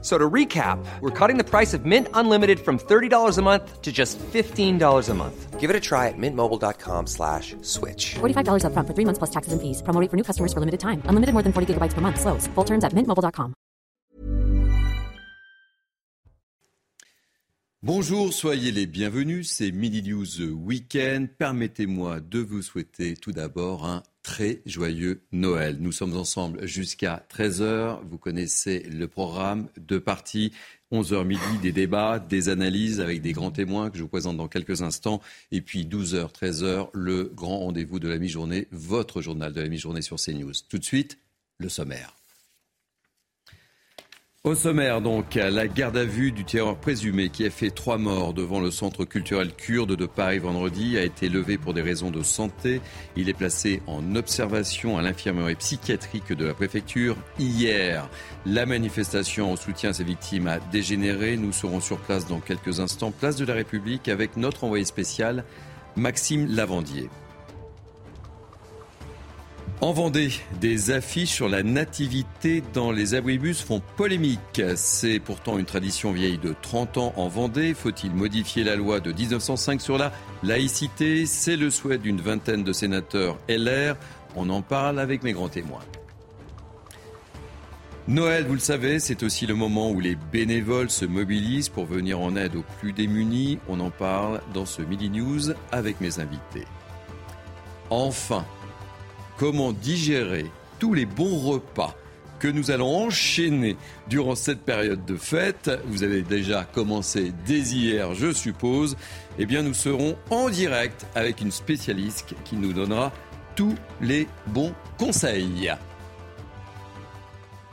So to recap, we're cutting the price of Mint Unlimited from $30 a month to just $15 a month. Give it a try at mintmobile.com slash switch. $45 upfront for three months plus taxes and fees. Promo rate for new customers for limited time. Unlimited more than 40 gigabytes per month. Slows. Full terms at mintmobile.com. Bonjour, soyez les bienvenus. C'est Midi News Weekend. Permettez-moi de vous souhaiter tout d'abord un très joyeux Noël. Nous sommes ensemble jusqu'à 13h. Vous connaissez le programme. Deux parties. 11h midi, des débats, des analyses avec des grands témoins que je vous présente dans quelques instants. Et puis 12h, 13h, le grand rendez-vous de la mi-journée, votre journal de la mi-journée sur CNews. Tout de suite, le sommaire. Au sommaire, donc, la garde à vue du terreur présumé qui a fait trois morts devant le centre culturel kurde de Paris vendredi a été levé pour des raisons de santé. Il est placé en observation à l'infirmerie psychiatrique de la préfecture. Hier, la manifestation en soutien à ces victimes a dégénéré. Nous serons sur place dans quelques instants, place de la République, avec notre envoyé spécial, Maxime Lavandier. En Vendée, des affiches sur la nativité dans les abribus font polémique. C'est pourtant une tradition vieille de 30 ans en Vendée. Faut-il modifier la loi de 1905 sur la laïcité? C'est le souhait d'une vingtaine de sénateurs LR. On en parle avec mes grands témoins. Noël, vous le savez, c'est aussi le moment où les bénévoles se mobilisent pour venir en aide aux plus démunis. On en parle dans ce Midi News avec mes invités. Enfin, comment digérer tous les bons repas que nous allons enchaîner durant cette période de fête. Vous avez déjà commencé dès hier, je suppose. Eh bien, nous serons en direct avec une spécialiste qui nous donnera tous les bons conseils.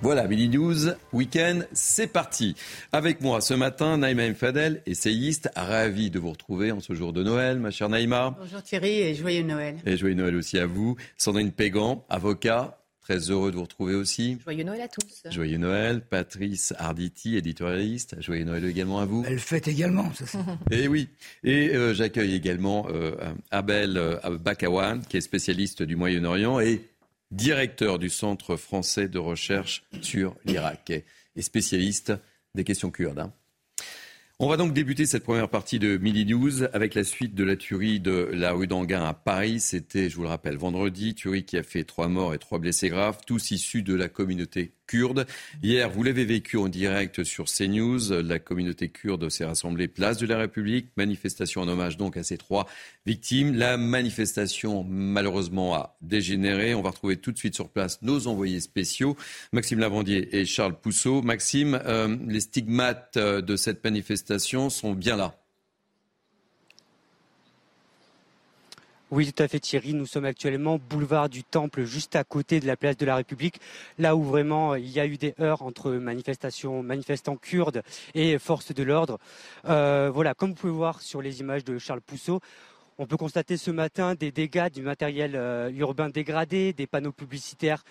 Voilà, Mini News, week-end, c'est parti. Avec moi ce matin, Naïma Mfadel, essayiste, ravi de vous retrouver en ce jour de Noël, ma chère Naïma. Bonjour Thierry et joyeux Noël. Et joyeux Noël aussi à vous. Sandrine Pégan, avocat, très heureux de vous retrouver aussi. Joyeux Noël à tous. Joyeux Noël. Patrice Arditi, éditorialiste, joyeux Noël également à vous. Elle fête également, ça Et eh oui. Et euh, j'accueille également euh, Abel euh, Bakawan, qui est spécialiste du Moyen-Orient et directeur du Centre français de recherche sur l'Irak et spécialiste des questions kurdes. Hein. On va donc débuter cette première partie de Midi News avec la suite de la tuerie de la rue d'Anguin à Paris. C'était, je vous le rappelle, vendredi, tuerie qui a fait trois morts et trois blessés graves, tous issus de la communauté Hier, vous l'avez vécu en direct sur CNews. La communauté kurde s'est rassemblée place de la République. Manifestation en hommage donc à ces trois victimes. La manifestation, malheureusement, a dégénéré. On va retrouver tout de suite sur place nos envoyés spéciaux, Maxime Lavandier et Charles Pousseau. Maxime, euh, les stigmates euh, de cette manifestation sont bien là. Oui, tout à fait Thierry. Nous sommes actuellement boulevard du Temple, juste à côté de la place de la République, là où vraiment euh, il y a eu des heurts entre manifestations, manifestants kurdes et forces de l'ordre. Euh, voilà, comme vous pouvez voir sur les images de Charles Pousseau, on peut constater ce matin des dégâts du matériel euh, urbain dégradé, des panneaux publicitaires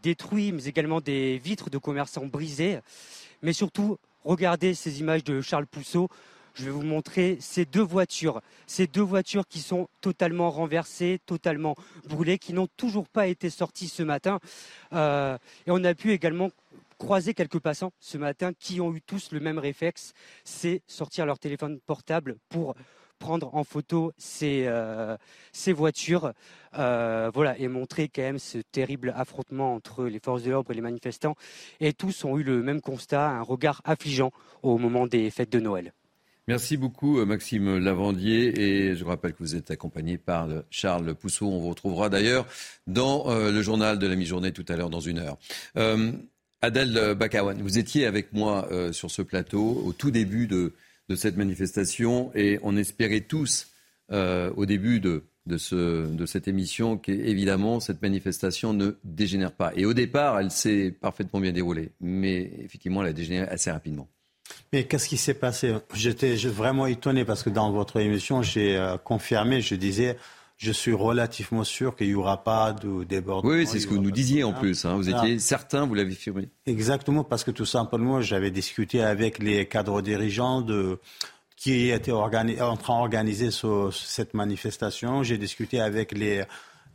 détruits, mais également des vitres de commerçants brisées. Mais surtout, regardez ces images de Charles Pousseau je vais vous montrer ces deux voitures. Ces deux voitures qui sont totalement renversées, totalement brûlées, qui n'ont toujours pas été sorties ce matin. Euh, et on a pu également croiser quelques passants ce matin qui ont eu tous le même réflexe, c'est sortir leur téléphone portable pour prendre en photo ces, euh, voitures, euh, voilà, et montrer quand même ce terrible affrontement entre les forces de l'ordre et les manifestants. Et tous ont eu le même constat, un regard affligeant au moment des fêtes de Noël. Merci beaucoup euh, Maxime Lavandier et je rappelle que vous êtes accompagné par Charles Pousseau. On vous retrouvera d'ailleurs dans euh, le journal de la mi-journée tout à l'heure dans une heure. Euh, Adèle Bakawan, vous étiez avec moi sur ce plateau au tout début de, cette manifestation et on espérait tous au début de, de cette émission qu'évidemment cette manifestation ne dégénère pas. Et au départ, elle s'est parfaitement bien déroulée, mais effectivement, elle a dégénéré assez rapidement. Mais qu'est-ce qui s'est passé? J'étais vraiment étonné parce que dans votre émission, j'ai euh, confirmé, je disais, je suis relativement sûr qu'il n'y aura pas de débordement. Oui, c'est ce que vous nous disiez en plus. Hein. Vous étiez certain, vous l'avez firmé. Exactement, parce que tout simplement, j'avais discuté avec les cadres dirigeants de, qui étaient en train d'organiser cette manifestation. J'ai discuté avec les,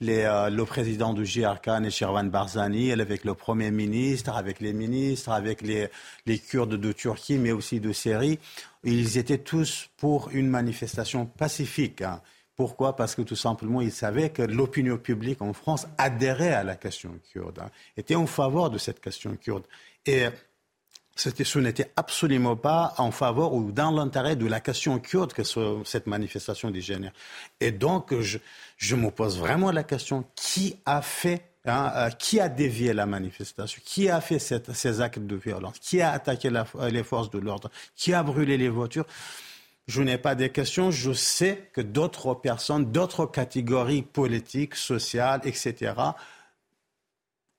euh, le président du GRK, Nechirvan Barzani, avec le Premier ministre, avec les ministres, avec les, les Kurdes de Turquie, mais aussi de Syrie. Ils étaient tous pour une manifestation pacifique. Hein. Pourquoi? Parce que tout simplement, ils savaient que l'opinion publique en France adhérait à la question kurde, hein, était en faveur de cette question kurde. Et ce n'était absolument pas en faveur ou dans l'intérêt de la question kurde que cette manifestation dégénère. Et donc, je, me pose vraiment la question qui a fait hein, euh, qui a dévié la manifestation Qui a fait ces actes de violence Qui a attaqué les forces de l'ordre Qui a brûlé les voitures? Je n'ai pas de questions. Je sais que d'autres personnes, d'autres catégories politiques, sociales, etc.,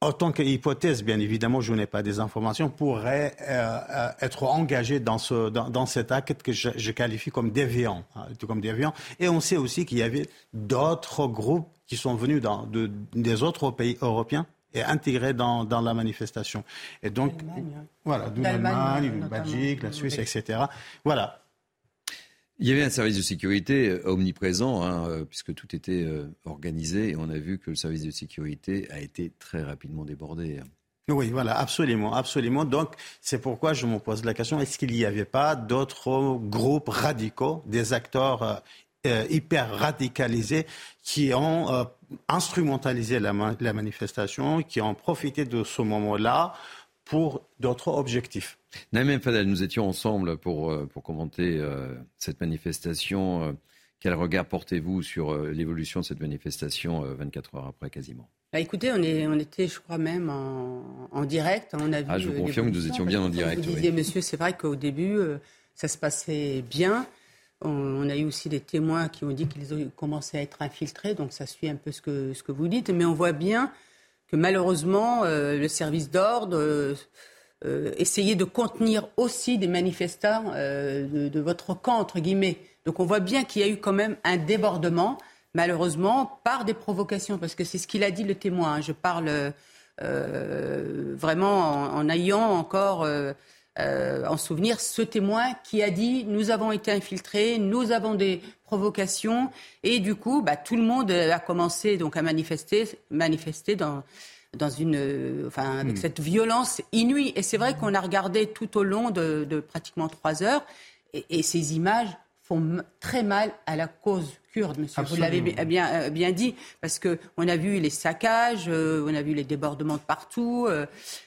en tant qu'hypothèse, bien évidemment, je n'ai pas des informations, pourraient euh, euh, être engagées dans, ce, dans, cet acte que je, qualifie comme déviant, hein, comme déviant. Et on sait aussi qu'il y avait d'autres groupes qui sont venus dans, de, des autres pays européens et intégrés dans, dans la manifestation. Et donc, voilà, l'Allemagne, la Belgique, la Suisse, etc. Voilà. Il y avait un service de sécurité euh, omniprésent, hein, euh, puisque tout était euh, organisé, et on a vu que le service de sécurité a été très rapidement débordé. Hein. Oui, voilà, absolument, absolument. Donc, c'est pourquoi je me pose la question est-ce qu'il n'y avait pas d'autres groupes radicaux, des acteurs hyper radicalisés qui ont instrumentalisé la, la manifestation, qui ont profité de ce moment-là pour d'autres objectifs Naïm Fadel, nous étions ensemble pour, euh, pour commenter euh, cette manifestation. Euh, quel regard portez-vous sur l'évolution de cette manifestation 24 heures après quasiment? Bah, Écoutez, on, est, on était, je crois même, en, direct. On a ah, je vous confirme que nous étions bien en direct. Vous disiez, monsieur, c'est vrai qu'au début, ça se passait bien. On, a eu aussi des témoins qui ont dit qu'ils ont commencé à être infiltrés, donc ça suit un peu ce que, ce que vous dites. Mais on voit bien malheureusement, le service d'ordre euh, essayer de contenir aussi des manifestants euh, de, votre camp, entre guillemets. Donc on voit bien qu'il y a eu quand même un débordement, malheureusement, par des provocations, parce que c'est ce qu'il a dit le témoin. Hein. Je parle euh, vraiment en, ayant encore en souvenir ce témoin qui a dit nous avons été infiltrés, nous avons des provocations, et du coup, bah, tout le monde a commencé donc à manifester, manifester dans dans une, euh, enfin, avec hmm. cette violence inouïe. Et c'est vrai qu'on a regardé tout au long de, de pratiquement trois heures, et, et, ces images très mal à la cause kurde, monsieur. Vous l'avez bien, euh, bien dit, parce que on a vu les saccages, euh, on a vu les débordements de partout, euh,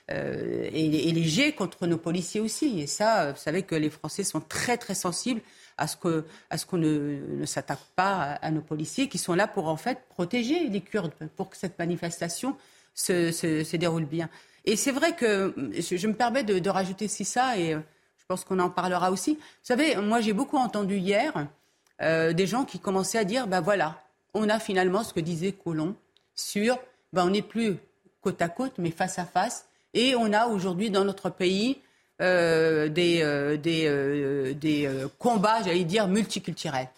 et, et, les jets contre nos policiers aussi. Et ça, vous savez que les Français sont très très sensibles à ce qu'on ne, ne s'attaque pas à, à, nos policiers qui sont là pour en fait protéger les Kurdes pour que cette manifestation se, déroule bien. Et c'est vrai que je, me permets de, rajouter si ça, et je pense qu'on en parlera aussi. Vous savez, moi j'ai beaucoup entendu hier euh, des gens qui commençaient à dire, ben voilà, on a finalement ce que disait Colomb sur, ben on n'est plus côte à côte, mais face à face, et on a aujourd'hui dans notre pays euh, des, des, des combats, j'allais dire, multiculturels.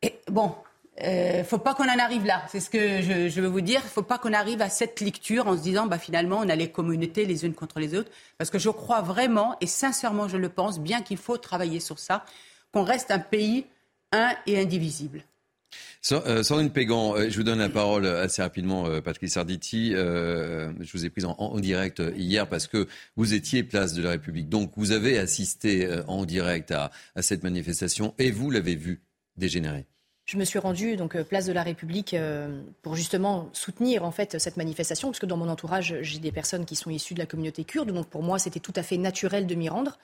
Et bon, il euh, ne faut pas qu'on en arrive là. C'est ce que je, veux vous dire. Il ne faut pas qu'on arrive à cette lecture en se disant, bah, finalement, on a les communautés les unes contre les autres. Parce que je crois vraiment, et sincèrement, je le pense, bien qu'il faut travailler sur ça, qu'on reste un pays un et indivisible. Euh, Sandrine Pégan, euh, je vous donne la parole assez rapidement, Patrice Arditi. je vous ai prise en, direct hier parce que vous étiez place de la République. Donc vous avez assisté en direct à cette manifestation et vous l'avez vu dégénérer. Je me suis rendue donc euh, place de la République euh, pour justement soutenir en fait cette manifestation, parce que dans mon entourage j'ai des personnes qui sont issues de la communauté kurde, donc pour moi c'était tout à fait naturel de m'y rendre.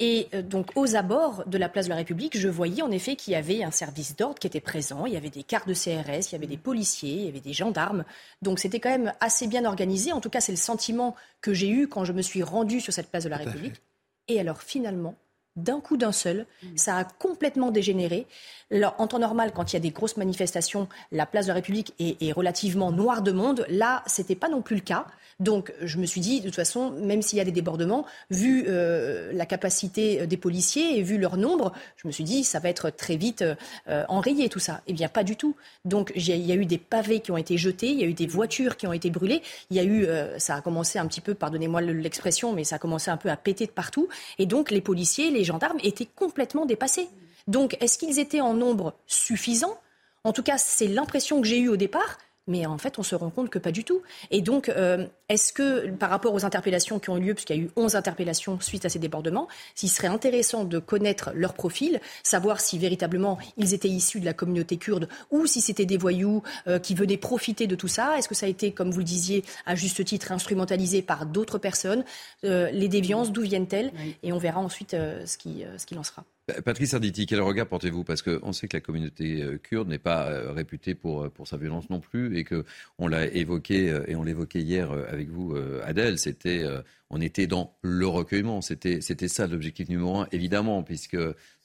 Et euh, donc aux abords de la place de la République, je voyais en effet qu'il y avait un service d'ordre qui était présent, il y avait des cartes de CRS, il y avait des policiers, il y avait des gendarmes. Donc c'était quand même assez bien organisé. En tout cas, c'est le sentiment que j'ai eu quand je me suis rendue sur cette place de la République. Et alors finalement, d'un coup d'un seul. Ça a complètement dégénéré. Alors, en temps normal, quand il y a des grosses manifestations, la place de la République est, est relativement noire de monde. Là, c'était pas non plus le cas. Donc, je me suis dit, de toute façon, même s'il y a des débordements, vu euh, la capacité euh, des policiers et vu leur nombre, je me suis dit, ça va être très vite euh, enrayé tout ça. Eh bien, pas du tout. Donc, il y a eu des pavés qui ont été jetés, il y a eu des voitures qui ont été brûlées. Il y a eu, ça a commencé un petit peu, pardonnez-moi l'expression, mais ça a commencé un peu à péter de partout. Et donc, les policiers, les gendarmes étaient complètement dépassés. Donc, est-ce qu'ils étaient en nombre suffisant? En tout cas, c'est l'impression que j'ai eue au départ. Mais en fait, on se rend compte que pas du tout. Et donc, euh, est-ce que, par rapport aux interpellations qui ont eu lieu, puisqu'il y a eu 11 interpellations suite à ces débordements, s'il serait intéressant de connaître leur profil, savoir si véritablement ils étaient issus de la communauté kurde ou si c'était des voyous euh, qui venaient profiter de tout ça Est-ce que ça a été, comme vous le disiez, à juste titre, instrumentalisé par d'autres personnes? Euh, Les déviances, d'où viennent-elles? Et on verra ensuite ce qui, ce qu'il en sera. Patrice Arditi, quel regard portez-vous? Parce qu'on sait que la communauté euh, kurde n'est pas euh, réputée pour, euh, pour sa violence non plus et qu'on l'a évoqué, et on l'évoquait hier avec vous, Adèle, c'était, on était dans le recueillement. C'était, c'était ça l'objectif numéro un, évidemment, puisque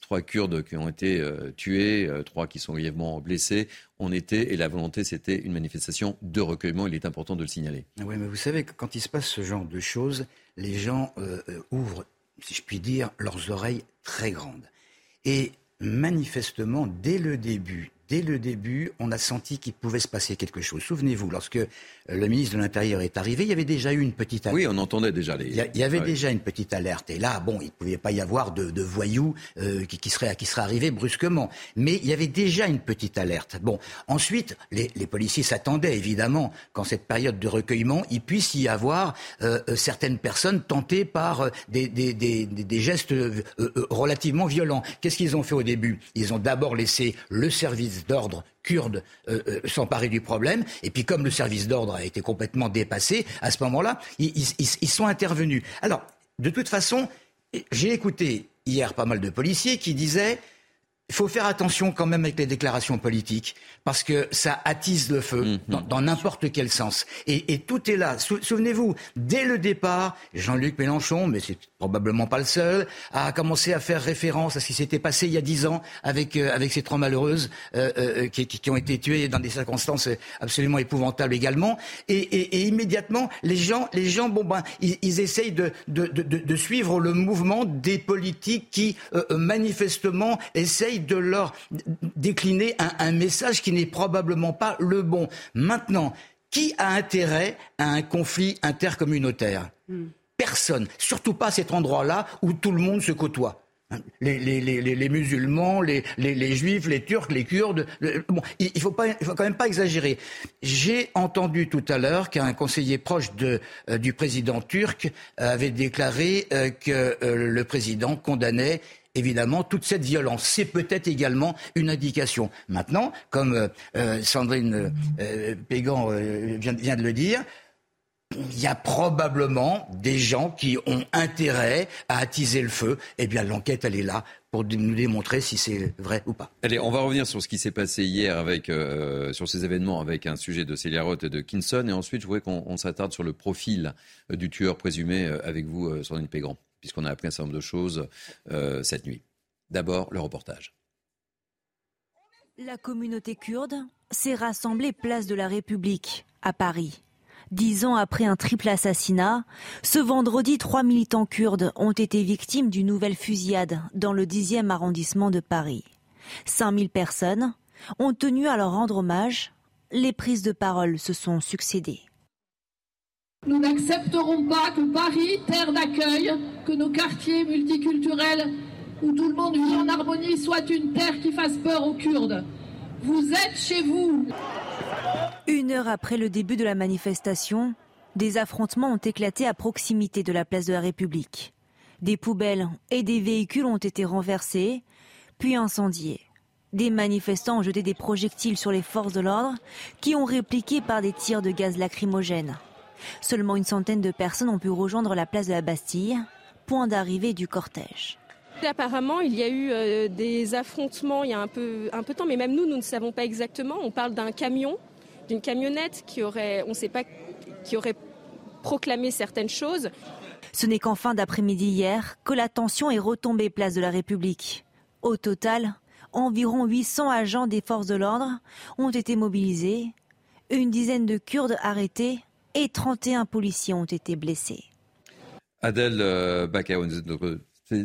trois Kurdes qui ont été tués, trois qui sont grièvement blessés, on était, et la volonté, c'était une manifestation de recueillement. Il est important de le signaler. Oui, mais vous savez que quand il se passe ce genre de choses, les gens ouvrent si je puis dire, leurs oreilles très grandes. Et manifestement, dès le début, dès le début, on a senti qu'il pouvait se passer quelque chose. Souvenez-vous, lorsque le ministre de l'Intérieur est arrivé, il y avait déjà eu une petite alerte. Oui, on entendait déjà les. Il y, avait déjà une petite alerte. Et là, bon, il ne pouvait pas y avoir de, voyous euh, qui, seraient, qui seraient arrivés brusquement. Mais il y avait déjà une petite alerte. Bon, ensuite, les, policiers s'attendaient, évidemment, qu'en cette période de recueillement, il puisse y avoir euh, euh, certaines personnes tentées par des, des, des, des gestes relativement violents. Qu'est-ce qu'ils ont fait au début? Ils ont d'abord laissé le service d'ordre kurde euh, euh, s'emparer du problème. Et puis comme le service d'ordre a été complètement dépassé, à ce moment-là, ils, ils, sont intervenus. Alors, de toute façon, j'ai écouté hier pas mal de policiers qui disaient il faut faire attention quand même avec les déclarations politiques, parce que ça attise le feu mm-hmm. dans n'importe quel sens. Et, et, tout est là. Souvenez-vous, dès le départ, Jean-Luc Mélenchon, mais c'est probablement pas le seul, a commencé à faire référence à ce qui s'était passé il y a dix ans avec, euh, avec ces trois malheureuses euh, euh, qui, qui, ont été tuées dans des circonstances absolument épouvantables également. Et, et, et immédiatement, les gens, les gens bon, ben, ils, ils essayent de, de, de, de, suivre le mouvement des politiques qui, manifestement, essayent de leur décliner un, un message qui n'est probablement pas le bon. Maintenant, qui a intérêt à un conflit intercommunautaire? Hmm personne, surtout pas à cet endroit-là où tout le monde se côtoie. Les, les, les, les musulmans, les, juifs, les turcs, les kurdes. bon, il, ne faut pas, il faut quand même pas exagérer. J'ai entendu tout à l'heure qu'un conseiller proche de, euh, du président turc avait déclaré euh, que euh, le président condamnait évidemment toute cette violence. C'est peut-être également une indication. Maintenant, comme Sandrine Pégan vient, vient de le dire, il y a probablement des gens qui ont intérêt à attiser le feu. Eh bien, l'enquête, elle est là pour nous démontrer si c'est vrai ou pas. Allez, on va revenir sur ce qui s'est passé hier avec, euh, sur ces événements avec un sujet de Célia Roth et de Kinson. Et ensuite, je voudrais qu'on s'attarde sur le profil euh, du tueur présumé euh, avec vous, Sandrine Pégrand, puisqu'on a appris un certain nombre de choses cette nuit. D'abord, le reportage. La communauté kurde s'est rassemblée place de la République à Paris. Dix ans après un triple assassinat, ce vendredi, trois militants kurdes ont été victimes d'une nouvelle fusillade dans le 10e arrondissement de Paris. 5000 personnes ont tenu à leur rendre hommage. Les prises de parole se sont succédées. Nous n'accepterons pas que Paris, terre d'accueil, que nos quartiers multiculturels où tout le monde vit en harmonie, soit une terre qui fasse peur aux Kurdes. Vous êtes chez vous. Une heure après le début de la manifestation, des affrontements ont éclaté à proximité de la place de la République. Des poubelles et des véhicules ont été renversés, puis incendiés. Des manifestants ont jeté des projectiles sur les forces de l'ordre qui ont répliqué par des tirs de gaz lacrymogène. Seulement une centaine de personnes ont pu rejoindre la place de la Bastille, point d'arrivée du cortège. Apparemment, il y a eu euh, des affrontements il y a un peu, un peu de temps, mais même nous, nous ne savons pas exactement. On parle d'un camion, d'une camionnette qui aurait, on sait pas, qui aurait proclamé certaines choses. Ce n'est qu'en fin d'après-midi hier que la tension est retombée place de la République. Au total, environ 800 agents des forces de l'ordre ont été mobilisés, une dizaine de Kurdes arrêtés et 31 policiers ont été blessés. Adèle euh, notre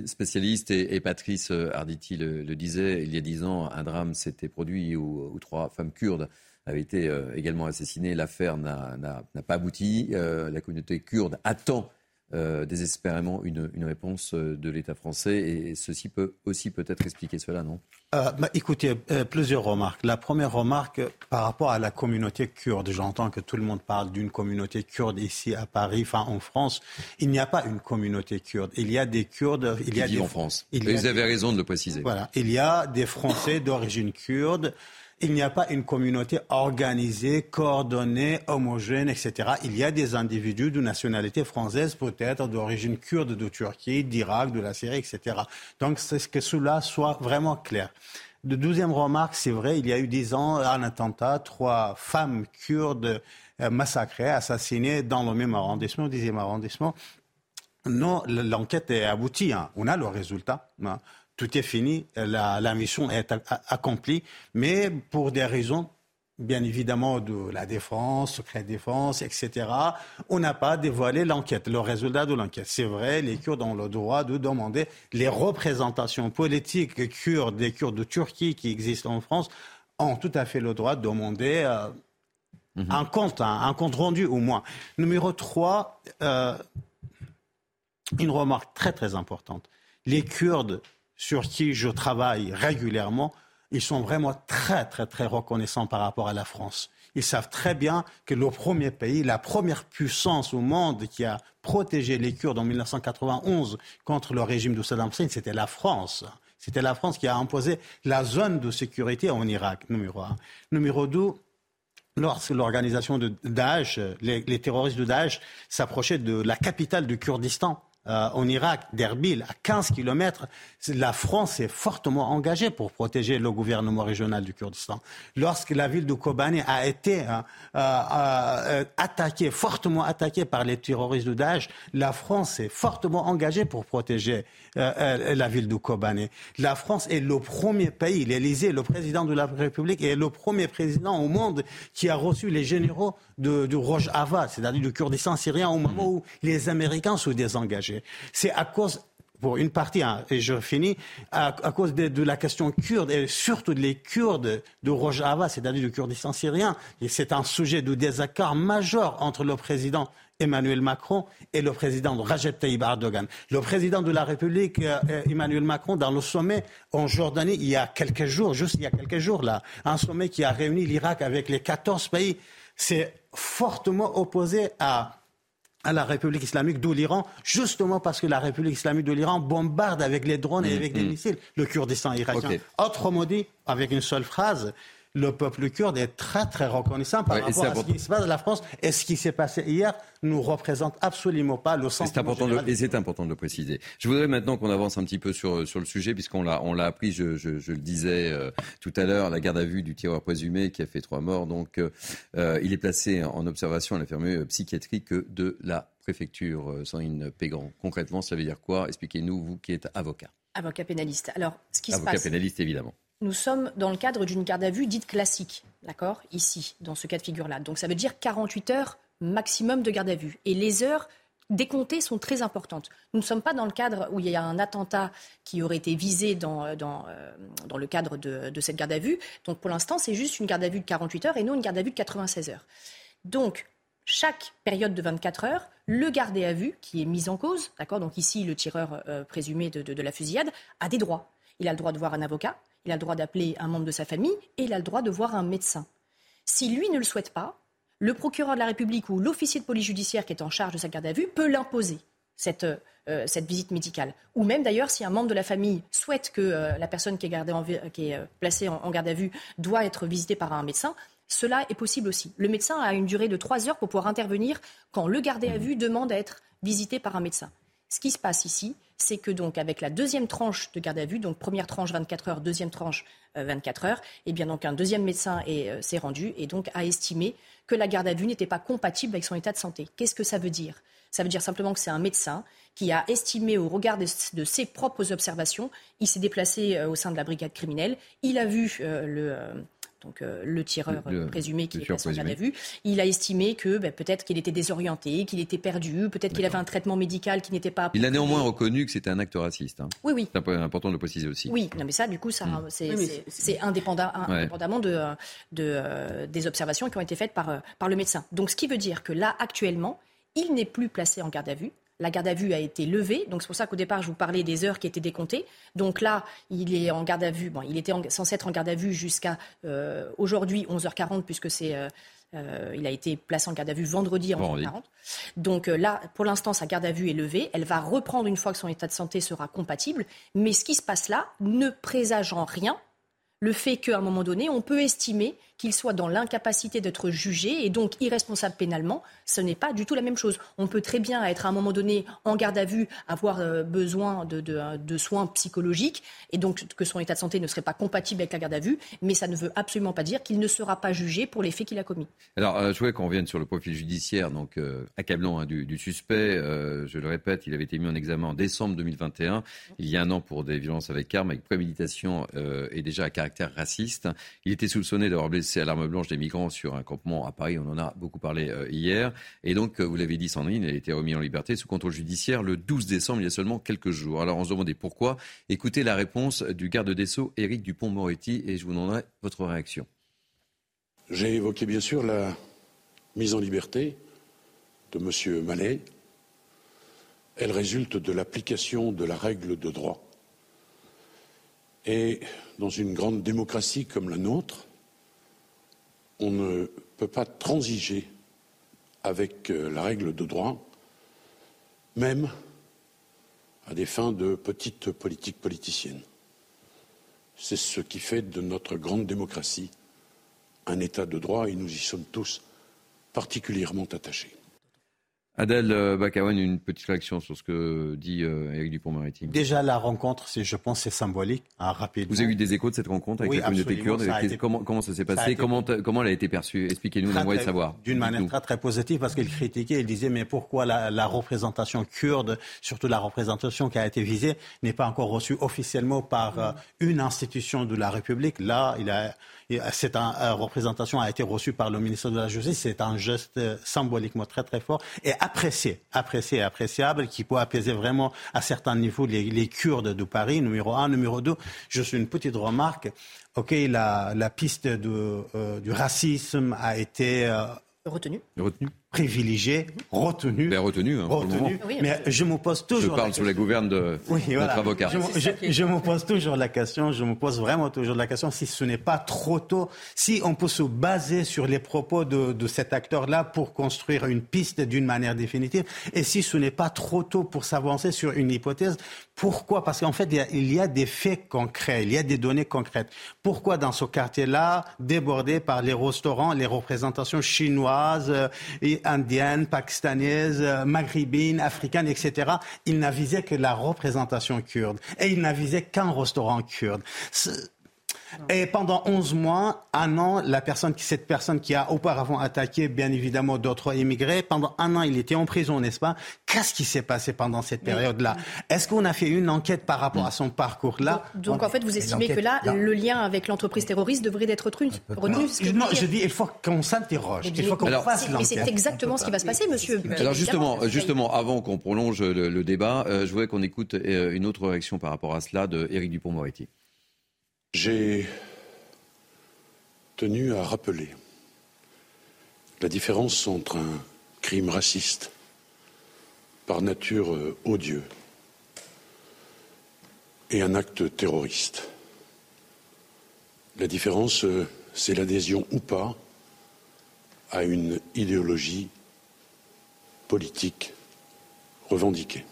spécialiste, et, Patrice euh, Arditi le, disait, il y a dix ans, un drame s'était produit où, trois femmes kurdes avaient été euh, également assassinées. L'affaire n'a pas abouti. La communauté kurde attend euh, désespérément une, réponse euh, de l'État français. Et ceci peut aussi peut-être expliquer cela, non? Euh, bah, Écoutez, plusieurs remarques. La première remarque par rapport à la communauté kurde. J'entends que tout le monde parle d'une communauté kurde ici à Paris, enfin en France. Il n'y a pas une communauté kurde. Il y a des Kurdes. Il y a des... en France. vous avez raison de le préciser. Voilà. Il y a des Français d'origine kurde il n'y a pas une communauté organisée, coordonnée, homogène, etc. Il y a des individus de nationalité française, peut-être d'origine kurde de Turquie, d'Irak, de la Syrie, etc. Donc, c'est que cela soit vraiment clair. De douzième remarque, c'est vrai, il y a eu dix ans un attentat, trois femmes kurdes euh, massacrées, assassinées dans le même arrondissement, dixième arrondissement. Non, l'enquête est aboutie. Hein. On a le résultat. Hein tout est fini, la, mission est accomplie, mais pour des raisons bien évidemment de la défense, secret défense, etc. On n'a pas dévoilé l'enquête, le résultat de l'enquête. C'est vrai, les Kurdes ont le droit de demander les représentations politiques kurdes, des Kurdes de Turquie qui existent en France, ont tout à fait le droit de demander euh, mhm. un compte, un, compte rendu au moins. Numéro 3, euh, une remarque très très importante. Les Kurdes sur qui je travaille régulièrement, ils sont vraiment très, très, très reconnaissants par rapport à la France. Ils savent très bien que le premier pays, la première puissance au monde qui a protégé les Kurdes en 1991 contre le régime de Saddam Hussein, c'était la France. C'était la France qui a imposé la zone de sécurité en Irak, numéro un. Numéro deux, lorsque l'organisation de Daesh, les, les terroristes de Daesh s'approchaient de la capitale du Kurdistan, euh, en Irak, d'Erbil, à 15 kilomètres, la France est fortement engagée pour protéger le gouvernement régional du Kurdistan. Lorsque la ville de Kobani a été euh, euh, attaquée, fortement attaquée par les terroristes de Daesh, la France est fortement engagée pour protéger la ville de Kobani. La France est le premier pays, l'Élysée, le président de la République, est le premier président au monde qui a reçu les généraux de, de Rojava, c'est-à-dire du Kurdistan syrien, au moment où les Américains se désengagés. C'est à cause pour une partie, hein, et je finis, à, cause de, la question kurde, et surtout des Kurdes de Rojava, c'est-à-dire du Kurdistan syrien. Et c'est un sujet de désaccord majeur entre le président Emmanuel Macron et le président Recep Tayyip Erdogan. Le président de la République, euh, Emmanuel Macron, dans le sommet en Jordanie, il y a quelques jours, juste il y a quelques jours là, un sommet qui a réuni l'Irak avec les 14 pays, c'est fortement opposé à à la République islamique de l'Iran, justement parce que la République islamique de l'Iran bombarde avec les drones et mm, avec des mm. missiles le Kurdistan irakien. Autre mot dit, avec une seule phrase, le peuple kurde est très très reconnaissant par rapport à ce qui se passe. La France et ce qui s'est passé hier nous représente absolument pas le sens. C'est important de, et c'est important de le préciser. Je voudrais maintenant qu'on avance un petit peu sur sur le sujet puisqu'on l'a on l'a appris. Je, je, je, le disais euh, tout à l'heure, la garde à vue du tireur présumé qui a fait trois morts. Donc euh, il est placé en observation à l'infirmerie psychiatrique de la préfecture euh, Sandrine Pégan. Concrètement, ça veut dire quoi? Expliquez-nous, vous qui êtes avocat. Avocat pénaliste. Alors, ce qui se passe. Avocat pénaliste, évidemment nous sommes dans le cadre d'une garde à vue dite classique, d'accord Ici, dans ce cas de figure-là. Donc ça veut dire 48 heures maximum de garde à vue. Et les heures décomptées sont très importantes. Nous ne sommes pas dans le cadre où il y a un attentat qui aurait été visé dans, dans, euh, dans le cadre de, de, cette garde à vue. Donc pour l'instant, c'est juste une garde à vue de 48 heures et non une garde à vue de 96 heures. Donc, chaque période de 24 heures, le gardé à vue, qui est mis en cause, d'accord Donc ici, le tireur euh, présumé de, de la fusillade, a des droits. Il a le droit de voir un avocat, il a le droit d'appeler un membre de sa famille et il a le droit de voir un médecin. Si lui ne le souhaite pas, le procureur de la République ou l'officier de police judiciaire qui est en charge de sa garde à vue peut l'imposer, cette, euh, cette, visite médicale. Ou même d'ailleurs, si un membre de la famille souhaite que euh, la personne qui est, gardée qui est euh, placée en, garde à vue doit être visitée par un médecin, cela est possible aussi. Le médecin a une durée de trois heures pour pouvoir intervenir quand le gardé à vue demande à être visité par un médecin. Ce qui se passe ici, c'est que donc avec la deuxième tranche de garde à vue, donc première tranche 24 heures, deuxième tranche 24 euh, heures, et eh bien donc un deuxième médecin euh, s'est rendu et donc a estimé que la garde à vue n'était pas compatible avec son état de santé. Qu'est-ce que ça veut dire? Ça veut dire simplement que c'est un médecin qui a estimé au regard de, ses propres observations, il s'est déplacé euh, au sein de la brigade criminelle, il a vu le, donc euh, le tireur Le- présumé qui est placé en garde à vue, il a estimé que ben, peut-être qu'il était désorienté, qu'il était perdu, peut-être qu'il avait un traitement médical qui n'était pas. Il a néanmoins reconnu que c'était un acte raciste. hein. Oui, oui. C'est imp- important de le préciser aussi. Oui, non, mais ça, du coup, ça, Mm. c'est Oui, mais c'est- c'est indépendant, Ouais. indépendamment de, de, euh, des observations qui ont été faites par, euh, par le médecin. Donc, ce qui veut dire que là, actuellement, il n'est plus placé en garde à vue. La garde à vue a été levée, donc c'est pour ça qu'au départ, je vous parlais des heures qui étaient décomptées. Donc là, il est en garde à vue. Bon, il était en- censé être en garde à vue jusqu'à euh, aujourd'hui 11h40, puisque c'est euh, euh, il a été placé en garde à vue vendredi 11h40. Vendredi. Donc là, pour l'instant, sa garde à vue est levée. Elle va reprendre une fois que son état de santé sera compatible. Mais ce qui se passe là ne présage en rien le fait qu'à un moment donné, on peut estimer qu'il soit dans l'incapacité d'être jugé et donc irresponsable pénalement. Ce n'est pas du tout la même chose. On peut très bien être à un moment donné en garde à vue, avoir euh, besoin de, soins psychologiques et donc que son état de santé ne serait pas compatible avec la garde à vue, mais ça ne veut absolument pas dire qu'il ne sera pas jugé pour les faits qu'il a commis. Alors, euh, je voulais qu'on revienne sur le profil judiciaire, donc euh, accablant hein, du, suspect. Je le répète, il avait été mis en examen en décembre 2021, il y a un an pour des violences avec armes, avec préméditation et déjà à caractère raciste. Il était soupçonné d'avoir blessé à l'arme blanche des migrants sur un campement à Paris. On en a beaucoup parlé euh, hier. Et donc, euh, vous l'avez dit, Sandrine, il a été remis en liberté sous contrôle judiciaire le 12 décembre, il y a seulement quelques jours. Alors, on se demandait pourquoi. Écoutez la réponse du garde des Sceaux, Éric Dupont-Moretti, et je vous demanderai votre réaction. J'ai évoqué bien sûr la mise en liberté de M. Mallet. Elle résulte de l'application de la règle de droit. Et dans une grande démocratie comme la nôtre, on ne peut pas transiger avec euh, la règle de droit, même à des fins de petite politique politicienne. C'est ce qui fait de notre grande démocratie un État de droit et nous y sommes tous particulièrement attachés. Adèle euh, Bakawan, une petite réaction sur ce que dit euh, Éric Dupont-Moretti. Déjà, la rencontre, c'est, je pense, c'est symbolique, hein, rapidement. Vous avez eu des échos de cette rencontre avec Oui, la communauté kurde ça été- comment, comment ça s'est ça passé? été- comment, comment elle a été perçue? Expliquez-nous, on très- savoir. D'une manière très très positive parce qu'il critiquait, il disait mais pourquoi la, la représentation kurde, surtout la représentation qui a été visée, n'est pas encore reçue officiellement par euh, une institution de la République? Là, il a, il a- cette un- euh, représentation a été reçue par le ministre de la Justice. C'est un geste euh, symboliquement très très fort et apprécié, apprécié, appréciable, qui peut apaiser vraiment à certains niveaux les, les Kurdes de Paris. Numéro un, numéro deux. Suis une petite remarque. Ok, la, la piste de, euh, du racisme a été euh, Retenu. Retenu privilégié, retenu. Ben, retenu, hein. Oui, mais je me pose Je toujours. parle la sous la gouverne de oui, notre voilà. avocat. Je, je- je me pose toujours la question, je me pose vraiment toujours la question si ce n'est pas trop tôt, si on peut se baser sur les propos de, de cet acteur-là pour construire une piste d'une manière définitive, et si ce n'est pas trop tôt pour s'avancer sur une hypothèse, pourquoi? Parce qu'en fait, il y, a, il y a des faits concrets, il y a des données concrètes. Pourquoi dans ce quartier-là, débordé par les restaurants, les représentations chinoises, euh, et indiennes, pakistanaises, euh, maghrébines, africaines, etc., il n'a visé que la représentation kurde. Et il n'a qu'un restaurant kurde. Et pendant 11 mois, un an, la personne, cette personne qui a auparavant attaqué, bien évidemment, d'autres immigrés, pendant un an, il était en prison, n'est-ce pas? Qu'est-ce qui s'est passé pendant cette période-là? Est-ce qu'on a fait une enquête par rapport à son parcours-là? Donc en fait, vous estimez que l'enquête, là, le lien avec l'entreprise terroriste devrait être retenu, retenu c'est ce que vous Non, je dis, il faut qu'on s'interroge, il faut qu'on Alors- fasse Mais c'est l'enquête. exactement ce qui va se passer, monsieur. Alors justement, justement, avant qu'on prolonge le, le débat, euh, je voudrais qu'on écoute euh, une autre réaction par rapport à cela de Éric Dupont-Moretti. J'ai tenu à rappeler la différence entre un crime raciste par nature euh, odieux et un acte terroriste. La différence, euh, c'est l'adhésion ou pas à une idéologie politique revendiquée.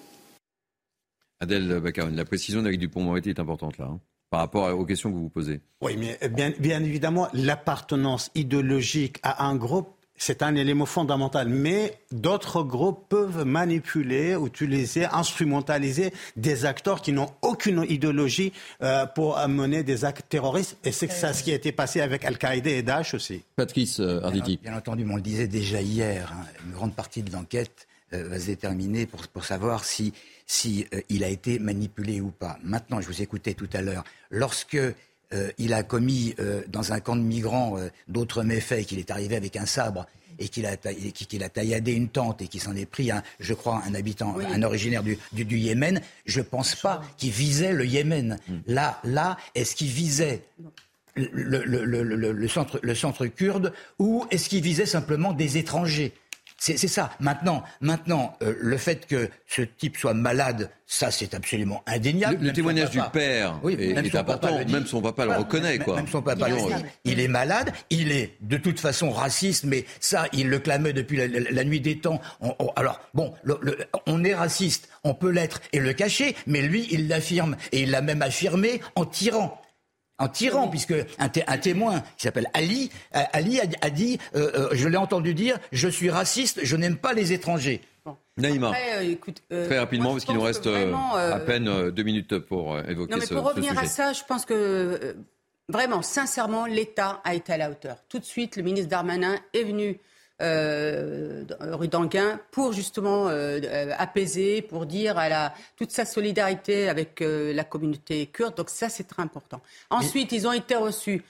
Adèle Bakawan, la précision d'Éric Dupont-Moretti est importante là, hein, par rapport aux questions que vous vous posez. Oui, mais bien, bien évidemment, l'appartenance idéologique à un groupe, c'est un élément fondamental. Mais d'autres groupes peuvent manipuler, utiliser, instrumentaliser des acteurs qui n'ont aucune idéologie euh, pour mener des actes terroristes. Et c'est ça ce qui a été passé avec Al-Qaïda et Daesh aussi. Patrice euh, Arditi. Bien entendu, mais on le disait déjà hier, hein, une grande partie de l'enquête va se déterminer pour, pour savoir si, si il a été manipulé ou pas. Maintenant, je vous écoutais tout à l'heure, lorsque il a commis dans un camp de migrants d'autres méfaits et qu'il est arrivé avec un sabre et qu'il a, tailladé une tente et qu'il s'en est pris, un, je crois, un habitant, un originaire du, du, Yémen, je ne pense pas qu'il visait le Yémen. Hmm. Là, là, est-ce qu'il visait le, le, le, le, centre, le centre kurde ou est-ce qu'il visait simplement des étrangers? C'est ça. Maintenant, maintenant euh, le fait que ce type soit malade, ça c'est absolument indéniable. Le, témoignage du père est, important. même son papa le reconnaît. Quoi. Même son papa dit. Il est malade, il est de toute façon raciste, mais ça, il le clamait depuis la, nuit des temps. alors, bon, on est raciste, on peut l'être et le cacher, mais lui, il l'affirme. Et il l'a même affirmé en tirant en tyran, puisque un, témoin qui s'appelle Ali, euh, Ali a, dit, euh, euh, je l'ai entendu dire, je suis raciste, je n'aime pas les étrangers. Naïma, très rapidement, parce qu'il nous reste à peine deux minutes pour évoquer non, mais Pour revenir à ça, je pense que vraiment, sincèrement, l'État a été à la hauteur. Tout de suite, le ministre Darmanin est venu euh, rue d'Anguin pour justement euh, euh, apaiser, pour dire à la, toute sa solidarité avec la communauté kurde. Donc ça, c'est très important. Ensuite, ils ont été reçus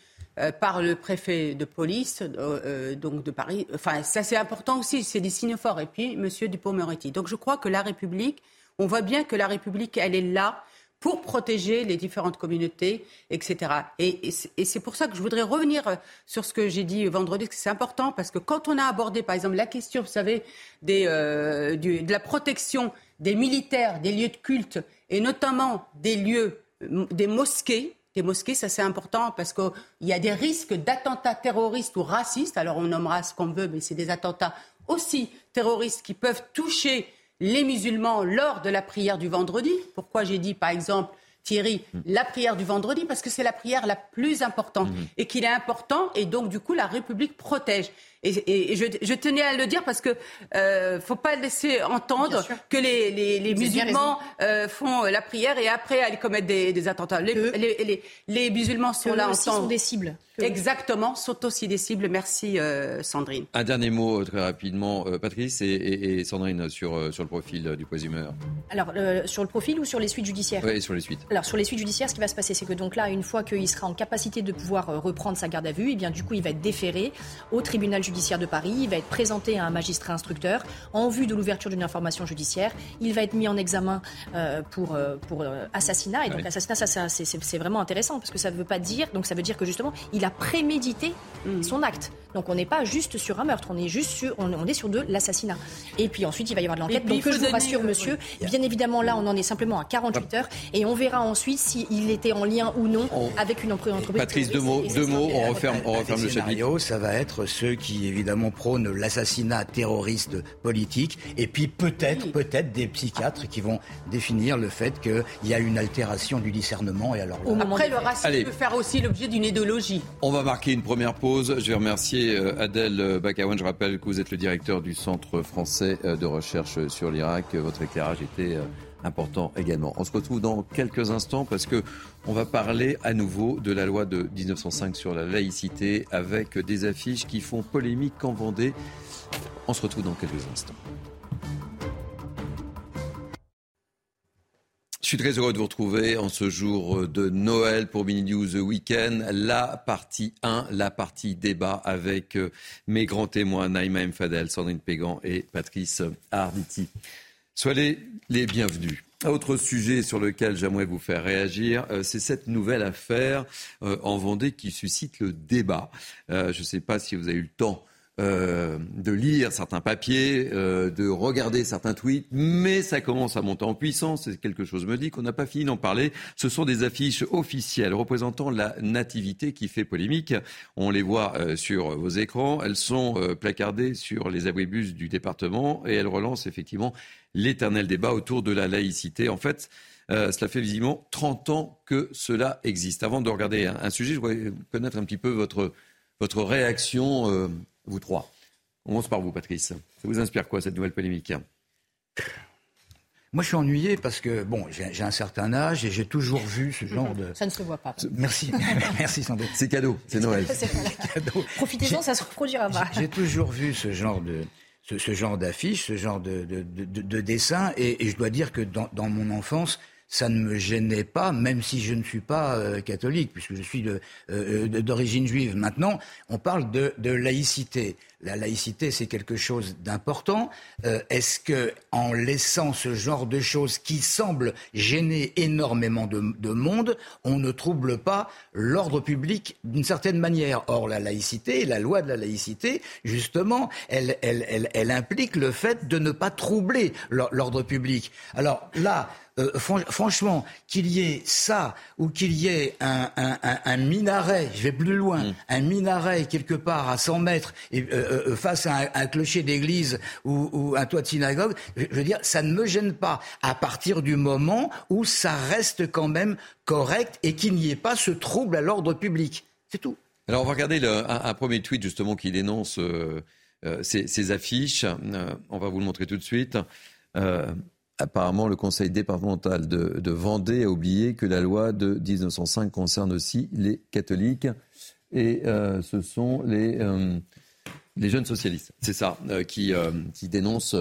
par le préfet de police donc de Paris. Enfin, ça c'est important aussi, c'est des signes forts. Et puis, Monsieur Dupont-Moretti. Donc je crois que la République, on voit bien que la République, elle est là pour protéger les différentes communautés, etc. Et, c'est pour ça que je voudrais revenir sur ce que j'ai dit vendredi, que c'est important, parce que quand on a abordé, par exemple, la question, vous savez, des, euh, de la protection des militaires, des lieux de culte, et notamment des lieux, des mosquées, des mosquées, ça c'est important parce qu'il y a des risques d'attentats terroristes ou racistes. Alors on nommera ce qu'on veut, mais c'est des attentats aussi terroristes qui peuvent toucher les musulmans lors de la prière du vendredi. Pourquoi j'ai dit, par exemple, Thierry, mm. la prière du vendredi, parce que c'est la prière la plus importante mm. et qu'il est important, et donc du coup la République protège. Et, je, tenais à le dire parce que euh, faut pas laisser entendre que les, les, musulmans euh, font la prière et après aller commettre des, attentats. Les, les, musulmans sont là en temps. sont des cibles. Exactement, sont aussi des cibles. Merci euh, Sandrine. Un dernier mot euh, très rapidement, Patrice et, Sandrine sur, sur le profil du présumeur. Alors sur le profil ou sur les suites judiciaires? Oui, sur les suites. Alors sur les suites judiciaires, ce qui va se passer, c'est que donc là, une fois qu'il sera en capacité de pouvoir reprendre sa garde à vue, et eh bien du coup, il va être déféré au tribunal judiciaire judiciaire de Paris. Il va être présenté à un magistrat instructeur en vue de l'ouverture d'une information judiciaire. Il va être mis en examen euh, pour, euh, pour euh, assassinat. Et donc, assassinat, ça, c'est vraiment intéressant parce que ça ne veut pas dire. Donc, ça veut dire que justement, il a prémédité mmh. son acte. Donc, on n'est pas juste sur un meurtre, on est juste sur, on, est sur de l'assassinat. Et puis ensuite, il va y avoir de l'enquête. Donc, je vous rassure, monsieur, bien évidemment, là, on en est simplement à 48 heures et on verra ensuite s'il était en lien ou non avec une entreprise. Patrice, deux mots, deux mots, on referme, on referme le. Ça va être ceux qui évidemment prône l'assassinat terroriste politique, et puis peut-être, peut-être des psychiatres qui vont définir le fait qu'il y a une altération du discernement. Et alors Après, le racisme peut faire aussi l'objet d'une idéologie. On va marquer une première pause. Je vais remercier euh, Adèle Bakawan. Je rappelle que vous êtes le directeur du Centre français euh, de recherche sur l'Irak. Votre éclairage était euh, important également. On se retrouve dans quelques instants parce que on va parler à nouveau de la loi de 1905 sur la laïcité avec des affiches qui font polémique en Vendée. On se retrouve dans quelques instants. Je suis très heureux de vous retrouver en ce jour de Noël pour Mini News Weekend. La partie 1, la partie débat avec mes grands témoins Naïma M. Fadel, Sandrine Pégan et Patrice Arditi. Soyez les bienvenus. Autre sujet sur lequel j'aimerais vous faire réagir, euh, c'est cette nouvelle affaire euh, en Vendée qui suscite le débat. Euh, je ne sais pas si vous avez eu le temps euh, de lire certains papiers, euh, de regarder certains tweets, mais ça commence à monter en puissance. Et quelque chose me dit qu'on n'a pas fini d'en parler. Ce sont des affiches officielles représentant la nativité qui fait polémique. On les voit euh, sur vos écrans. Elles sont placardées sur les abribus du département et elles relancent effectivement l'éternel débat autour de la laïcité. En fait, cela fait visiblement 30 ans que cela existe. Avant de regarder un, sujet, je voudrais connaître un petit peu votre, votre réaction vous trois. On commence par vous, Patrice. Ça vous inspire quoi, cette nouvelle polémique moi, je suis ennuyé parce que, bon, j'ai un certain âge et j'ai toujours vu ce genre de... Ça ne se voit pas. Merci, merci sans doute. C'est cadeau, c'est Noël. Profitez-en, ça se reproduira pas. J'ai toujours vu ce genre de, ce, genre d'affiches, ce genre de, de, de, dessin. Et, je dois dire que dans, dans mon enfance, ça ne me gênait pas, même si je ne suis pas euh, catholique, puisque je suis euh, d'origine juive. Maintenant, on parle de, de laïcité. La laïcité, c'est quelque chose d'important. Euh, est-ce que, en laissant ce genre de choses qui semblent gêner énormément de, de monde, on ne trouble pas l'ordre public d'une certaine manière? Or, la laïcité, la loi de la laïcité, justement, elle, elle, elle, elle implique le fait de ne pas troubler l'ordre public. Alors là, euh, franchement, qu'il y ait ça ou qu'il y ait un, un, un, minaret, je vais plus loin, mm. un minaret quelque part à 100 mètres et, euh, euh, face à un, clocher d'église ou, ou, un toit de synagogue, je, veux dire, ça ne me gêne pas à partir du moment où ça reste quand même correct et qu'il n'y ait pas ce trouble à l'ordre public. C'est tout. Alors on va regarder le, un, premier tweet justement qui dénonce ces, ces, affiches. on va vous le montrer tout de suite. Apparemment, le conseil départemental de, Vendée a oublié que la loi de 1905 concerne aussi les catholiques. Et euh, ce sont les, euh, les jeunes socialistes, c'est ça, euh, qui, qui, dénoncent,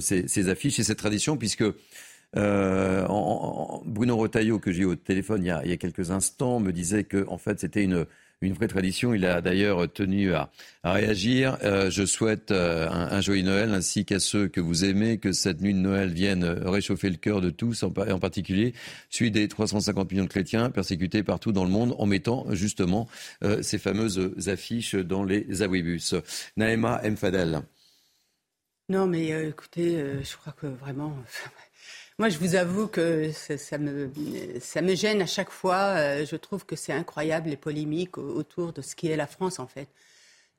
ces, affiches et cette tradition, puisque Bruno Retailleau, que j'ai eu au téléphone il y, a, il y, a, quelques instants, me disait que en fait, c'était une une vraie tradition. Il a d'ailleurs tenu à, réagir. Euh, je souhaite euh, un, joyeux Noël ainsi qu'à ceux que vous aimez, que cette nuit de Noël vienne réchauffer le cœur de tous, en, particulier celui des 350 millions de chrétiens persécutés partout dans le monde, en mettant justement euh, ces fameuses affiches dans les abribus. Naïma Mfadel. Non, mais écoutez, je crois que vraiment. Moi, je vous avoue que ça, me, gêne à chaque fois. Euh, je trouve que c'est incroyable les polémiques autour de ce qui est la France, en fait.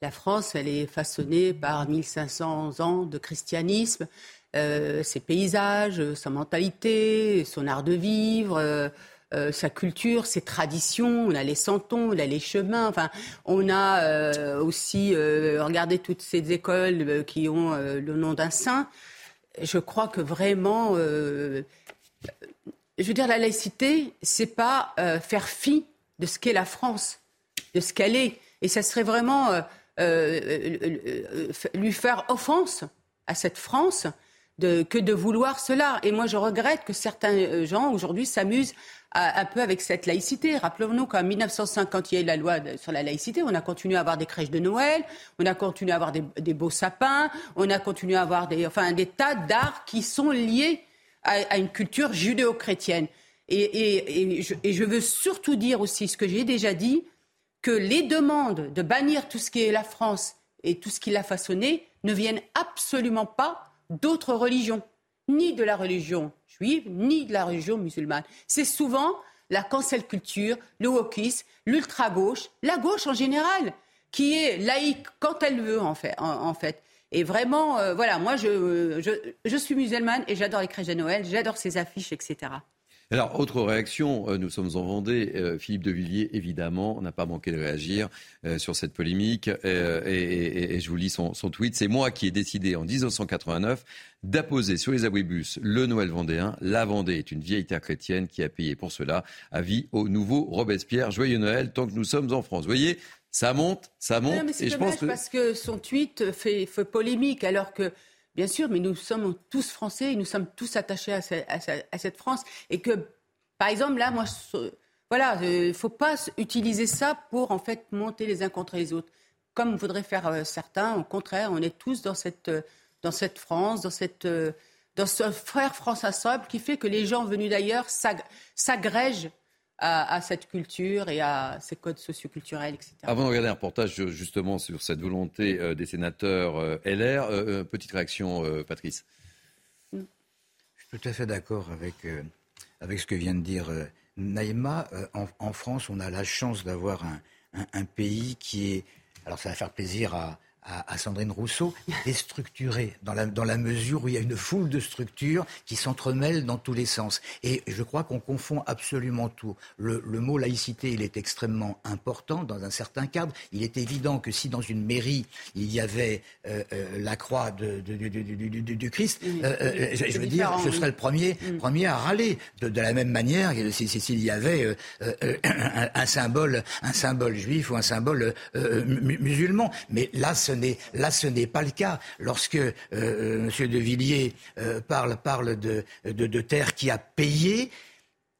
La France, elle est façonnée par 1500 ans de christianisme, euh, ses paysages, sa mentalité, son art de vivre. Euh, sa culture, ses traditions, on a les santons, on a les chemins, enfin, on a aussi regardé toutes ces écoles qui ont le nom d'un saint je crois que vraiment, euh, je veux dire, la laïcité, c'est pas euh, faire fi de ce qu'est la France, de ce qu'elle est. Et ça serait vraiment euh, lui faire offense à cette France que de vouloir cela. Et moi, je regrette que certains gens aujourd'hui s'amusent un peu avec cette laïcité. Rappelons-nous qu'en 1950, il y a eu la loi sur la laïcité. On a continué à avoir des crèches de Noël, on a continué à avoir des, beaux sapins, on a continué à avoir des, enfin, des tas d'arts qui sont liés à, une culture judéo-chrétienne. Et, je, et je veux surtout dire aussi ce que j'ai déjà dit, que les demandes de bannir tout ce qui est la France et tout ce qui l'a façonné ne viennent absolument pas d'autres religions, ni de la religion ni de la religion musulmane. C'est souvent la cancel culture, le wokisme, l'ultra-gauche, la gauche en général, qui est laïque quand elle veut, en fait. Et vraiment, euh, voilà, moi, je, je, suis musulmane et j'adore les crèches de Noël, j'adore ces affiches, etc. Alors, autre réaction, euh, nous sommes en Vendée. Euh, Philippe de Villiers, évidemment, n'a pas manqué de réagir sur cette polémique. Et, je vous lis son, son tweet. C'est moi qui ai décidé en 1989 d'apposer sur les abribus le Noël vendéen. La Vendée est une vieille terre chrétienne qui a payé pour cela. Avis au nouveau Robespierre. Joyeux Noël tant que nous sommes en France. Vous voyez, ça monte, ça monte. mais c'est je pense que... parce que son tweet fait, fait, polémique alors que. Bien sûr, mais nous sommes tous français et nous sommes tous attachés à, à, cette France. Et que, par exemple, là, moi, voilà, il ne faut pas utiliser ça pour, en fait, monter les uns contre les autres. Comme voudraient faire euh, certains, au contraire, on est tous dans cette, cette France, euh, dans ce frère France ensemble qui fait que les gens venus d'ailleurs s'agrègent à, cette culture et à ces codes socioculturels, etc. Avant de regarder un reportage justement sur cette volonté euh, des sénateurs euh, LR, petite réaction, Patrice. Je suis tout à fait d'accord avec, avec ce que vient de dire Naïma. En, France, on a la chance d'avoir un, un, pays qui est, alors ça va faire plaisir à, à, Sandrine Rousseau, déstructuré, dans la, dans la mesure où il y a une foule de structures qui s'entremêlent dans tous les sens. Et je crois qu'on confond absolument tout. Le, le, mot laïcité, il est extrêmement important dans un certain cadre. Il est évident que si dans une mairie, il y avait euh, euh, la croix de, de, de, du Christ, euh, je, veux dire, je serais le premier, mm. premier à râler. De, la même manière, s'il si, y avait un, un, symbole, un symbole juif ou un symbole musulman. Mais là, là, ce n'est pas le cas. Lorsque euh, euh, M. de Villiers euh, parle, de, de, terre qui a payé,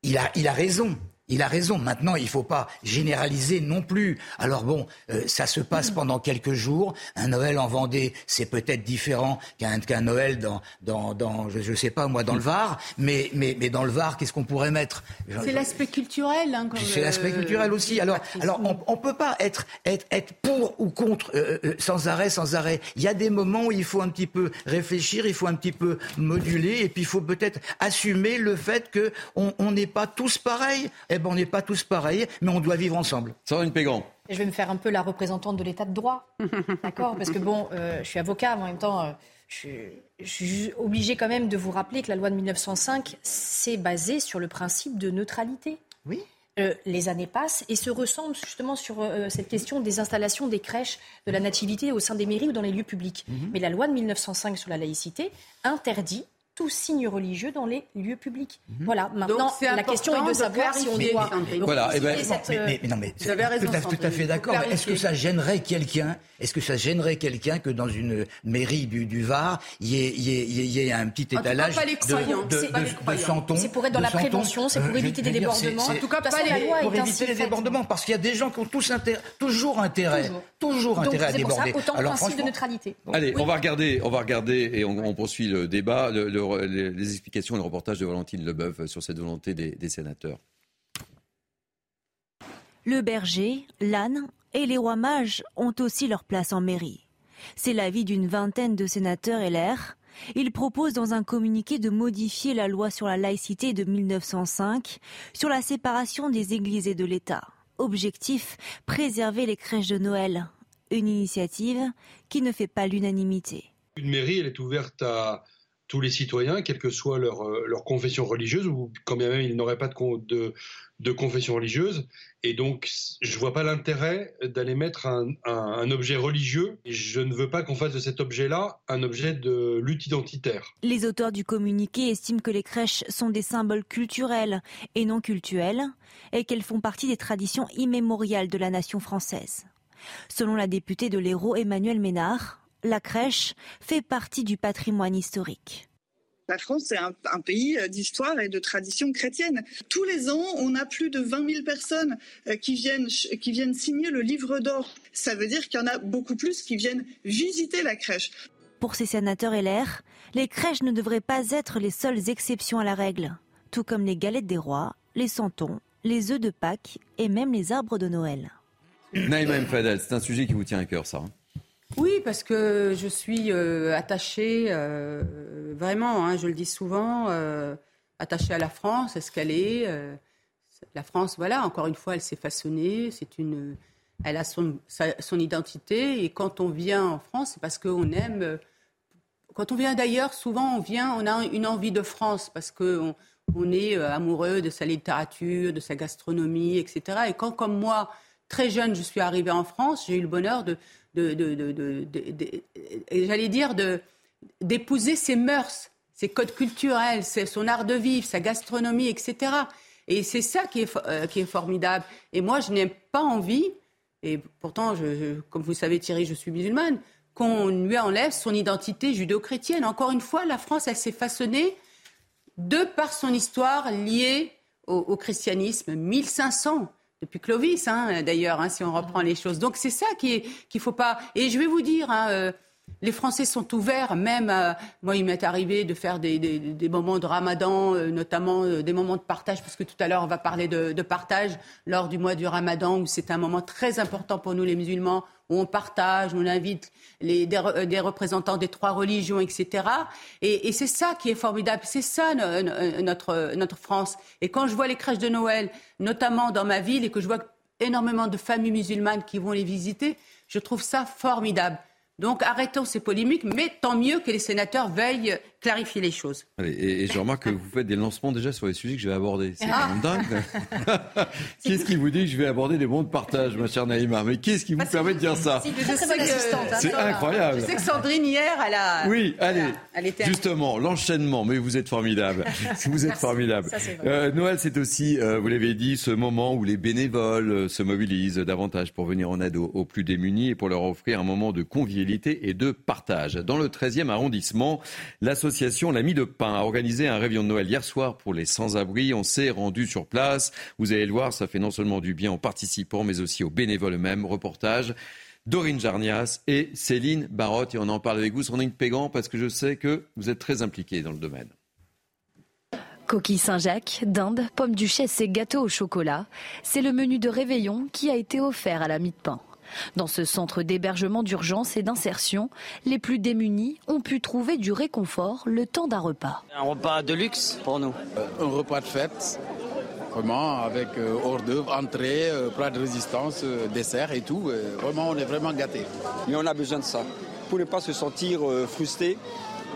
il a raison. Il a raison. Maintenant, il ne faut pas généraliser non plus. Alors bon, euh, ça se passe pendant quelques jours. Un Noël en Vendée, c'est peut-être différent qu'un Noël dans, dans, dans je ne sais pas moi, dans le Var. Mais, mais, mais dans le Var, qu'est-ce qu'on pourrait mettre? C'est l'aspect culturel. Hein, C'est l'aspect culturel aussi. Alors, on ne peut pas être, être, être pour ou contre euh, euh, sans arrêt, sans arrêt. Il y a des moments où il faut un petit peu réfléchir, il faut un petit peu moduler, et puis il faut peut-être assumer le fait que on on n'est pas tous pareils. Eh ben, on n'est pas tous pareils, mais on doit vivre ensemble. Sandrine Pégrand. Et je vais me faire un peu la représentante de l'état de droit. D'accord? Parce que bon, euh, je suis avocat, mais en même temps, euh, je, suis- je suis obligée quand même de vous rappeler que la loi de 1905, c'est basé sur le principe de neutralité. Oui. Euh, les années passent et se ressemblent justement sur euh, cette question des installations des crèches de la nativité au sein des mairies ou dans les lieux publics. Mais la loi de 1905 sur la laïcité interdit tout signe religieux dans les lieux publics. Voilà, maintenant, Donc, la question est de de savoir si on doit. Voilà, eh ben, cette, Mais, mais- mais non, mais Vous avez raison, tout, à, tout à fait d'accord. Est-ce que ça gênerait quelqu'un Est-ce que ça gênerait quelqu'un que dans une mairie du, du Var, il y y y ait- il y ait un petit étalage pas les croyants. de, de, de- de santons C'est pour être dans de la prévention, c'est pour Euh, éviter des débordements. En tout cas, De pas les- la loi pour éviter les débordements, parce qu'il y a des gens qui ont tous toujours intérêt, Toujours. intérêt à c'est pour ça, déborder. autant Alors principe de neutralité. Allez, on va regarder, on va regarder et on, on poursuit le débat, le- le- les, les explications et le reportage de Valentine Leboeuf sur cette volonté des, des sénateurs. Le berger, l'âne et les rois mages ont aussi leur place en mairie. C'est l'avis d'une vingtaine de sénateurs LR. Ils proposent dans un communiqué de modifier la loi sur la laïcité de 1905 sur la séparation des églises et de l'État. Objectif, préserver les crèches de Noël. Une initiative qui ne fait pas l'unanimité. Une mairie, elle est ouverte à tous les citoyens, quelle que soit leur, euh, leur confession religieuse, ou quand bien même ils n'auraient pas de, con- de, de confession religieuse. Et donc, je vois pas l'intérêt d'aller mettre un, un- objet religieux. Je ne veux pas qu'on fasse de cet objet-là un objet de lutte identitaire. Les auteurs du communiqué estiment que les crèches sont des symboles culturels et non cultuels et qu'elles font partie des traditions immémoriales de la nation française. Selon la députée de l'Hérault Emmanuel Ménard, la crèche fait partie du patrimoine historique. La France, c'est un, un pays euh, d'histoire et de tradition chrétienne. Tous les ans, on a plus de 20 000 personnes euh, qui viennent, ch- qui viennent signer le livre d'or. Ça veut dire qu'il y en a beaucoup plus qui viennent visiter la crèche. Pour ces sénateurs LR, les crèches ne devraient pas être les seules exceptions à la règle, tout comme les galettes des rois, les santons, les œufs de Pâques et même les arbres de Noël. Naïma c'est un sujet qui vous tient à cœur, ça. Oui, parce que je suis euh, attachée, euh, vraiment, hein, je le dis souvent, euh, attachée à la France, à ce qu'elle est. la France, voilà, encore une fois, elle s'est façonnée, c'est une, elle a son, son identité, et quand on vient en France, c'est parce qu'on aime. Quand on vient d'ailleurs, souvent on vient, on a une envie de France parce qu'on on est amoureux de sa littérature, de sa gastronomie, etc. Et quand, comme moi, très jeune, je suis arrivée en France, j'ai eu le bonheur de, de, et j'allais dire, d'épouser ses mœurs, ses codes culturels, son art de vivre, sa gastronomie, etc. Et c'est ça qui est, fo- euh, qui est formidable. Et moi, je n'ai pas envie, et pourtant, comme vous savez, Thierry, je suis musulmane, qu'on lui enlève son identité judéo-chrétienne. Encore une fois, la France, elle s'est façonnée de par son histoire liée au, au christianisme, 1500 depuis Clovis, hein, d'ailleurs, hein, si on reprend les choses. Donc c'est ça qu'il faut pas. Et je vais vous dire, hein, euh, les Français sont ouverts, même. à- moi, il m'est arrivé de faire des, moments de Ramadan, euh, notamment euh, des moments de partage, parce que tout à l'heure on va parler de, partage lors du mois du Ramadan, où c'est un moment très important pour nous les musulmans, où on partage, on invite les, des, re- des représentants des trois religions, etc. Et, c'est ça qui est formidable, c'est ça no- no- notre, notre France. Et quand je vois les crèches de Noël, notamment dans ma ville, et que je vois énormément de familles musulmanes qui vont les visiter, je trouve ça formidable. Donc arrêtons ces polémiques, mais tant mieux que les sénateurs veuillent clarifier les choses. Et, je remarque que vous faites des lancements déjà sur les sujets que je vais aborder. C'est même dingue. qu'est-ce qui vous dit que je vais aborder des bons de partage, ma chère Naïma? Mais qu'est-ce qui vous permet de dire ça? C'est incroyable. Je sais que Sandrine, hier, elle a... Oui, allez, justement, l'enchaînement, mais vous êtes formidable. vous êtes formidable. Euh, Noël, c'est aussi, euh, vous l'avez dit, ce moment où les bénévoles euh, se mobilisent davantage pour venir en aide aux, plus démunis et pour leur offrir un moment de convivialité et de partage. Dans le 13e arrondissement, l'association L'Ami de Pain a organisé un réveillon de Noël hier soir pour les sans-abri. On s'est rendu sur place. Vous allez le voir, ça fait non seulement du bien aux participants, mais aussi aux bénévoles eux-mêmes. Reportage Dorine Jarnias et Céline Barotte. Et on en parle avec vous, Sandrine Pégan, parce que je sais que vous êtes très impliquée dans le domaine. Coquille Saint-Jacques, dinde, pommes duchesse et gâteaux au chocolat. C'est le menu de réveillon qui a été offert à l'ami de pain. Dans ce centre d'hébergement d'urgence et d'insertion, les plus démunis ont pu trouver du réconfort le temps d'un repas. Un repas de luxe pour nous. Euh, un repas de fête, vraiment, avec euh, hors d'œuvre, entrée, euh, plat de résistance, dessert et tout. vraiment, on est vraiment gâtés. Mais on a besoin de ça pour ne pas se sentir frustré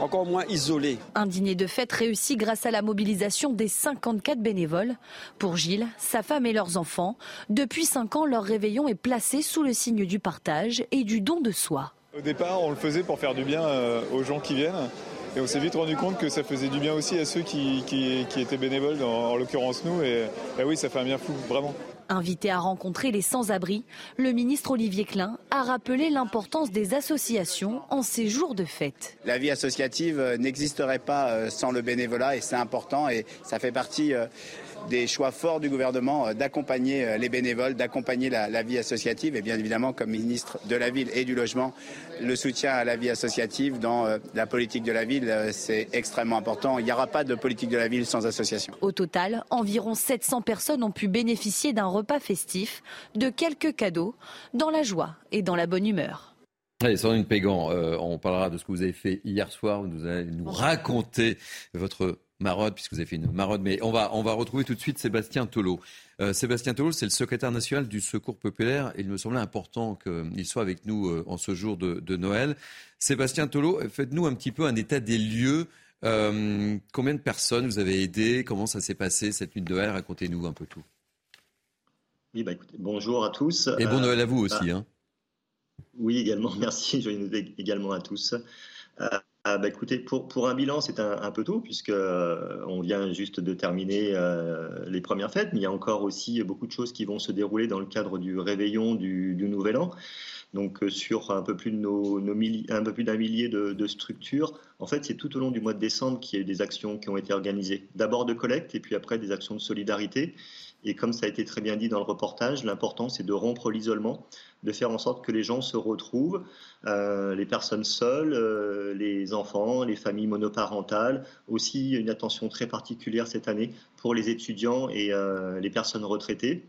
encore moins isolé. Un dîner de fête réussi grâce à la mobilisation des 54 bénévoles. Pour Gilles, sa femme et leurs enfants, depuis 5 ans, leur réveillon est placé sous le signe du partage et du don de soi. Au départ, on le faisait pour faire du bien euh, aux gens qui viennent. Et on s'est vite rendu compte que ça faisait du bien aussi à ceux qui, étaient bénévoles, en l'occurrence nous. Et, et oui, ça fait un bien fou, vraiment. Invité à rencontrer les sans-abri, le ministre Olivier Klein a rappelé l'importance des associations en ces jours de fête. La vie associative euh, n'existerait pas euh, sans le bénévolat et c'est important et ça fait partie euh, des choix forts du gouvernement euh, d'accompagner euh, les bénévoles, d'accompagner la, vie associative et bien évidemment comme ministre de la Ville et du Logement, le soutien à la vie associative dans euh, la politique de la ville, c'est extrêmement important. Il n'y aura pas de politique de la ville sans association. Au total, environ 700 personnes ont pu bénéficier d'un repas festif, de quelques cadeaux, dans la joie et dans la bonne humeur. Allez, Sandrine Pégan, on parlera de ce que vous avez fait hier soir. Vous allez nous raconter votre marode, puisque vous avez fait une marode, mais on va, on va retrouver tout de suite Sébastien Tolo. Euh, Sébastien Tolo, c'est le secrétaire national du Secours populaire. Il me semblait important qu'il soit avec nous euh, en ce jour de, Noël. Sébastien Tolo, faites-nous un petit peu un état des lieux. Euh, combien de personnes vous avez aidé Comment ça s'est passé cette nuit de Noël? Racontez-nous un peu tout. Oui, bah écoutez, bonjour à tous. Et bon Noël à vous aussi. Bah, hein. Oui, également. Merci. Joyeux également à tous. Ah bah écoutez, pour, pour un bilan, c'est un, peu tôt, puisque euh, on vient juste de terminer euh, les premières fêtes, mais il y a encore aussi beaucoup de choses qui vont se dérouler dans le cadre du réveillon du, du Nouvel An. Donc euh, sur un peu plus de nos, nos d'un millier de, de, structures, en fait, c'est tout au long du mois de décembre qu'il y a eu des actions qui ont été organisées. D'abord de collecte et puis après des actions de solidarité. Et comme ça a été très bien dit dans le reportage, l'important c'est de rompre l'isolement, de faire en sorte que les gens se retrouvent, euh, les personnes seules, euh, les enfants, les familles monoparentales, aussi une attention très particulière cette année pour les étudiants et euh, les personnes retraitées.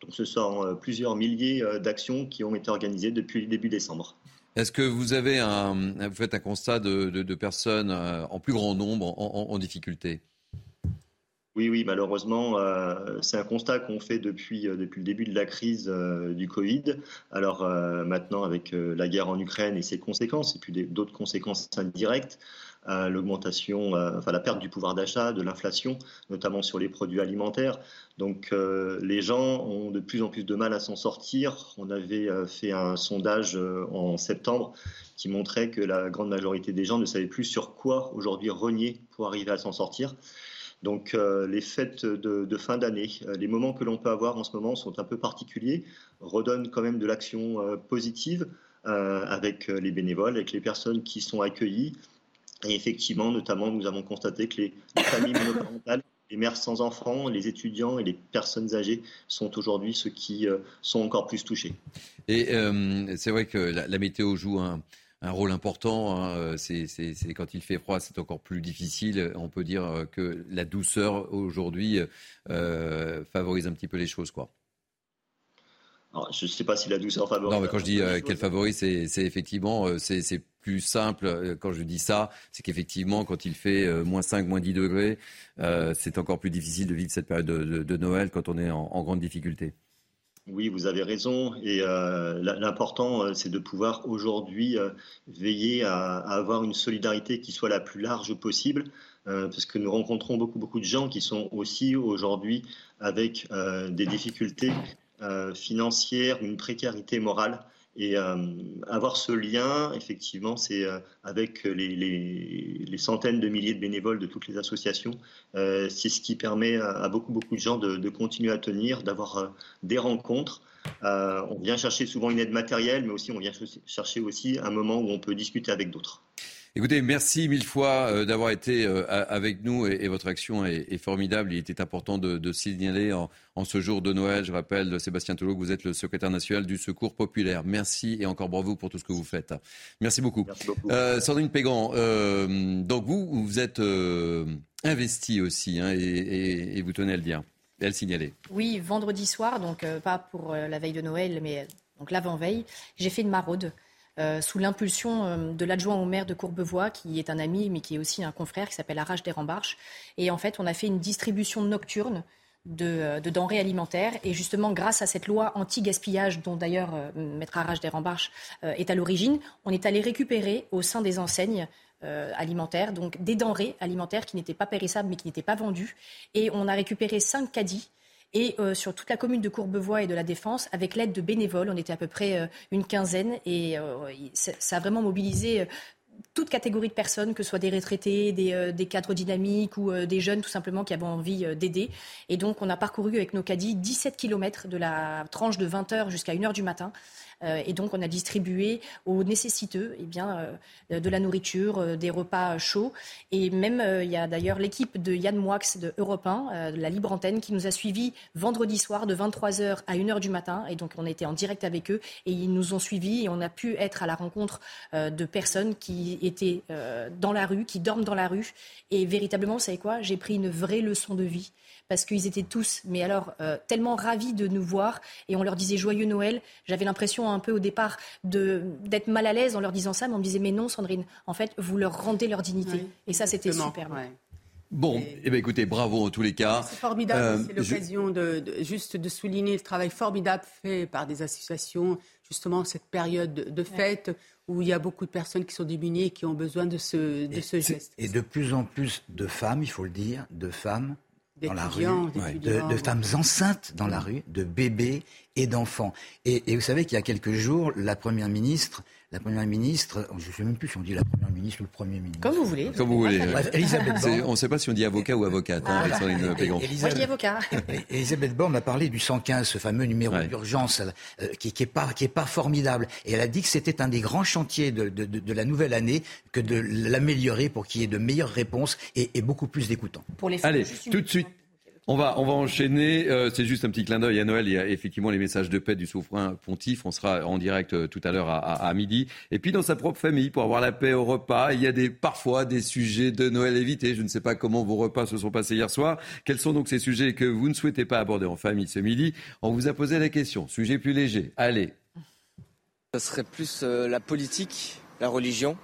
Donc ce sont plusieurs milliers d'actions qui ont été organisées depuis le début décembre. Est-ce que vous avez vous faites un constat de, personnes en plus grand nombre en difficulté? Oui, oui, malheureusement, euh, c'est un constat qu'on fait depuis, euh, depuis le début de la crise euh, du Covid. Alors maintenant, avec la guerre en Ukraine et ses conséquences, et puis d'autres conséquences indirectes, l'augmentation, enfin la perte du pouvoir d'achat, de l'inflation, notamment sur les produits alimentaires. Donc les gens ont de plus en plus de mal à s'en sortir. On avait fait un sondage en septembre qui montrait que la grande majorité des gens ne savaient plus sur quoi aujourd'hui renier pour arriver à s'en sortir. Donc euh, les fêtes de, fin d'année, euh, les moments que l'on peut avoir en ce moment sont un peu particuliers, redonnent quand même de l'action euh, positive avec les bénévoles, avec les personnes qui sont accueillies. Et effectivement, notamment, nous avons constaté que les, familles monoparentales, les mères sans enfants, les étudiants et les personnes âgées sont aujourd'hui ceux qui sont encore plus touchés. Et c'est vrai que la, météo joue un, un rôle important. Hein. Euh, c'est, quand il fait froid, c'est encore plus difficile. On peut dire euh, que la douceur aujourd'hui euh, favorise un petit peu les choses, quoi. je ne sais pas si la douceur favorise. Non, mais quand je dis qu'elle favorise, c'est, effectivement c'est, plus simple. Quand je dis ça, c'est qu'effectivement, quand il fait moins 5, moins 10 degrés, c'est encore plus difficile de vivre cette période de, Noël quand on est en grande difficulté. Oui, vous avez raison. Et euh, l'important, euh, c'est de pouvoir aujourd'hui euh, veiller à, avoir une solidarité qui soit la plus large possible, parce que nous rencontrons beaucoup, beaucoup de gens qui sont aussi aujourd'hui avec des difficultés financières, une précarité morale. Et avoir ce lien, effectivement, c'est avec les, centaines de milliers de bénévoles de toutes les associations, c'est ce qui permet à, beaucoup, beaucoup de gens de, de continuer à tenir, d'avoir des rencontres. on vient chercher souvent une aide matérielle, mais aussi on vient chercher aussi un moment où on peut discuter avec d'autres. Écoutez, merci mille fois euh, d'avoir été euh, avec nous et, votre action est, formidable. Il était important de, signaler en, ce jour de Noël, je rappelle, Sébastien Tolo, que vous êtes le secrétaire national du Secours populaire. Merci et encore bravo pour tout ce que vous faites. Merci beaucoup. Euh, Sandrine Pégan, donc vous, vous êtes investi aussi hein, et, vous tenez à le dire, et à le signaler. Oui, vendredi soir, donc pas pour la veille de Noël, mais donc l'avant-veille, j'ai fait une maraude. Euh, sous l'impulsion euh, de l'adjoint au maire de Courbevoie, qui est un ami, mais qui est aussi un confrère, qui s'appelle Arrache des Rembarches. Et en fait, on a fait une distribution nocturne de, denrées alimentaires. Et justement, grâce à cette loi anti-gaspillage, dont d'ailleurs euh, Maître Arrache des Rembarches est à l'origine, on est allé récupérer au sein des enseignes alimentaires, donc des denrées alimentaires qui n'étaient pas périssables mais qui n'étaient pas vendues. Et on a récupéré cinq caddies et euh, sur toute la commune de Courbevoie et de la Défense, avec l'aide de bénévoles, on était à peu près euh, une quinzaine, et euh, ça a vraiment mobilisé toute catégorie de personnes, que ce soit des retraités, des, cadres dynamiques ou des jeunes tout simplement qui avaient envie d'aider. Et donc on a parcouru avec nos caddies 17 km de la tranche de 20h jusqu'à 1h du matin et donc, on a distribué aux nécessiteux eh bien, euh, de la nourriture, euh, des repas chauds. Et même, il y a d'ailleurs l'équipe de Yann Moix de Europe 1, de la Libre Antenne, qui nous a suivis vendredi soir de 23h à 1h du matin. Et donc, on était en direct avec eux et ils nous ont suivis et on a pu être à la rencontre de personnes qui étaient dans la rue, qui dorment dans la rue. Et véritablement, vous savez quoi? J'ai pris une vraie leçon de vie parce qu'ils étaient tous, mais alors, euh, tellement ravis de nous voir. Et on leur disait joyeux Noël. J'avais l'impression un peu au départ d'être mal à l'aise en leur disant ça, mais on me disait mais non, Sandrine, en fait, vous leur rendez leur dignité. et ça, c'était super. Bon, eh ben, écoutez, bravo en tous les cas. C'est formidable, euh, c'est l'occasion de, juste de souligner le travail formidable fait par des associations, justement cette période de, fête où il y a beaucoup de personnes qui sont démunies et qui ont besoin de ce, de ce geste. Et de plus en plus de femmes, il faut le dire, de femmes dans la rue, de, femmes enceintes dans la rue, de bébés et d'enfants. Et, et, vous savez qu'il y a quelques jours, la Première ministre la première ministre, je ne sais même plus si on dit la première ministre ou le premier ministre. Comme vous voulez. Comme vous voulez. Elisabeth Borne. On ne sait pas si on dit avocat ou avocate. Hein, Moi, je dis avocat. Elisabeth Borne a parlé du 115, ce fameux numéro d'urgence euh, qui n'est pas, pas formidable. Et elle a dit que c'était un des grands chantiers de, de, de, la nouvelle année que de l'améliorer pour qu'il y ait de meilleures réponses et, et beaucoup plus d'écoutants. Allez, tout de suite. On va, on va enchaîner. Euh, c'est juste un petit clin d'œil à Noël. Il y a effectivement les messages de paix du souverain pontife. On sera en direct euh, tout à l'heure à, midi. Et puis dans sa propre famille, pour avoir la paix au repas, il y a des, parfois des sujets de Noël évités. Je ne sais pas comment vos repas se sont passés hier soir. Quels sont donc ces sujets que vous ne souhaitez pas aborder en famille ce midi? On vous a posé la question. Sujet plus léger. Allez. Ce serait plus euh, la politique, la religion.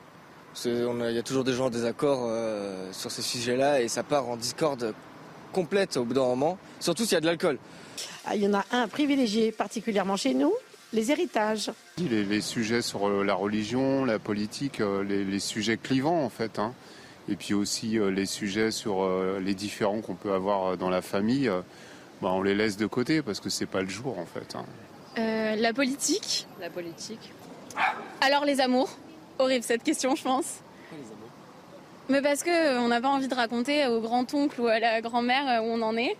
Il y a toujours des gens en désaccord sur ces sujets-là et ça part en discorde complète au bout d'un moment, surtout s'il y a de l'alcool. Ah, il y en a un privilégié particulièrement chez nous, les héritages. Les, sujets sur euh, la religion, la politique, euh, les, sujets clivants en fait. Hein. Et puis aussi euh, les sujets sur les différends qu'on peut avoir dans la famille, bah, on les laisse de côté parce que c'est pas le jour en fait. Hein. la politique. La politique. Alors les amours. Horrible cette question, je pense. Mais parce qu'on euh, n'a pas envie de raconter au grand-oncle ou à la grand-mère euh, où on en est.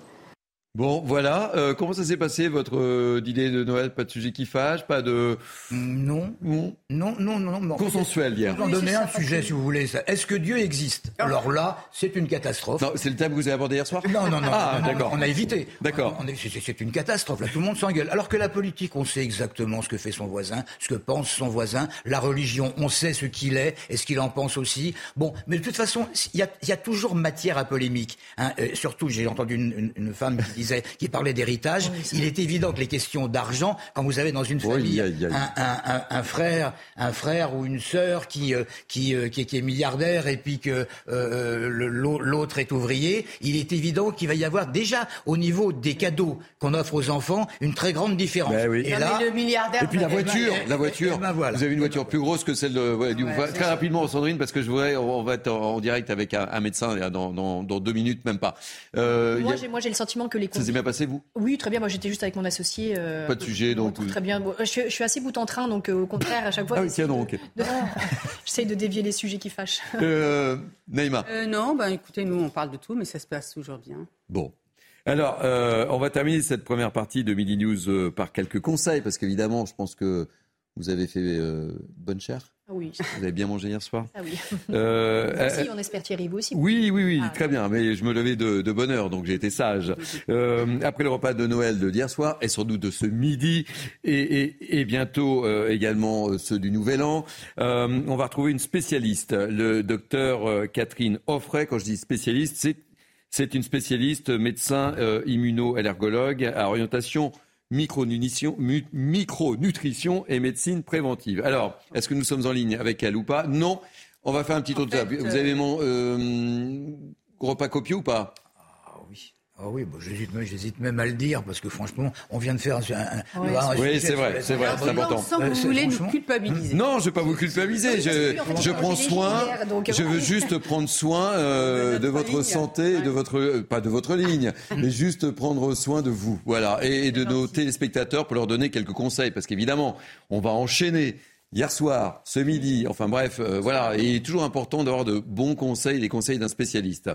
Bon, voilà. Euh, comment ça s'est passé votre euh, dîner de Noël? Pas de sujet qui fâche Pas de. Non. Non, non, non. non, Consensuel hier. Je vais en donner un sujet, si vous voulez. Est-ce que Dieu existe? Ah. Alors là, c'est une catastrophe. Non, c'est le thème que vous avez abordé hier soir? Non, non, non. Ah, d'accord. On a évité. D'accord. C'est une catastrophe. Là, tout le monde s'engueule. Alors que la politique, on sait exactement ce que fait son voisin, ce que pense son voisin. La religion, on sait ce qu'il est et ce qu'il en pense aussi. Bon, mais de toute façon, il y a, toujours matière à polémique. Hein. Euh, surtout, j'ai entendu une, une femme qui disait disait, qui parlait d'héritage. il est évident que les questions d'argent, quand vous avez dans une famille Un, frère, un frère ou une sœur qui, euh, qui, euh, qui, est milliardaire et puis que euh, l'autre est ouvrier, il est évident qu'il va y avoir déjà au niveau des cadeaux qu'on offre aux enfants une très grande différence. Ben et, là, le milliardaire, et puis la voiture, la voiture. Ben vous avez une voiture plus grosse que celle de. du, très rapidement, Sandrine, parce que je voudrais, on va être en, direct avec un, médecin dans, dans, dans, deux minutes, même pas. moi, j'ai le sentiment que les. Ça s'est bien passé, vous? Oui, très bien. Moi, j'étais juste avec mon associé. pas de sujet, donc. Très bien. Je, suis assez bout en train, donc au contraire, à chaque fois. Ah oui, tiens donc. J'essaye de dévier les sujets qui fâchent. Euh, Naïma. non, ben écoutez, nous on parle de tout, mais ça se passe toujours bien. Bon, alors, euh, on va terminer cette première partie de Midi News euh, par quelques conseils, parce qu'évidemment, je pense que vous avez fait euh, bonne chère. Ah oui. Vous avez bien mangé hier soir Ah oui. Euh, aussi, on espère Thierry, vous aussi. Oui, oui, oui, ah, très bien. Mais je me levais de, de bonne heure, donc j'ai été sage. après le repas de Noël de d'hier soir, et sans doute de ce midi, et, et, et bientôt également ceux du Nouvel An, on va retrouver une spécialiste, le docteur Catherine Offray. Quand je dis spécialiste, c'est une spécialiste médecin euh, immuno-allergologue à orientation micronutrition, micronutrition et médecine préventive. Alors, est-ce que nous sommes en ligne avec elle ou pas? Non. On va faire un petit tour de table. Vous avez mon euh, repas copieux ou pas? Ah oui, bon, j'hésite même à le dire parce que franchement, on vient de faire un. un, oui, c'est vrai, c'est vrai, c'est important. Sans que vous voulez nous culpabiliser. Non, je ne vais pas vous culpabiliser. Je, je prends soin. Je veux juste prendre soin euh, de votre santé, de votre euh, pas de votre ligne, mais juste prendre soin de vous, voilà, et, de nos téléspectateurs pour leur donner quelques conseils, parce qu'évidemment, on va enchaîner hier soir, ce midi, enfin bref, euh, voilà, il est toujours important d'avoir de bons conseils, les conseils d'un spécialiste.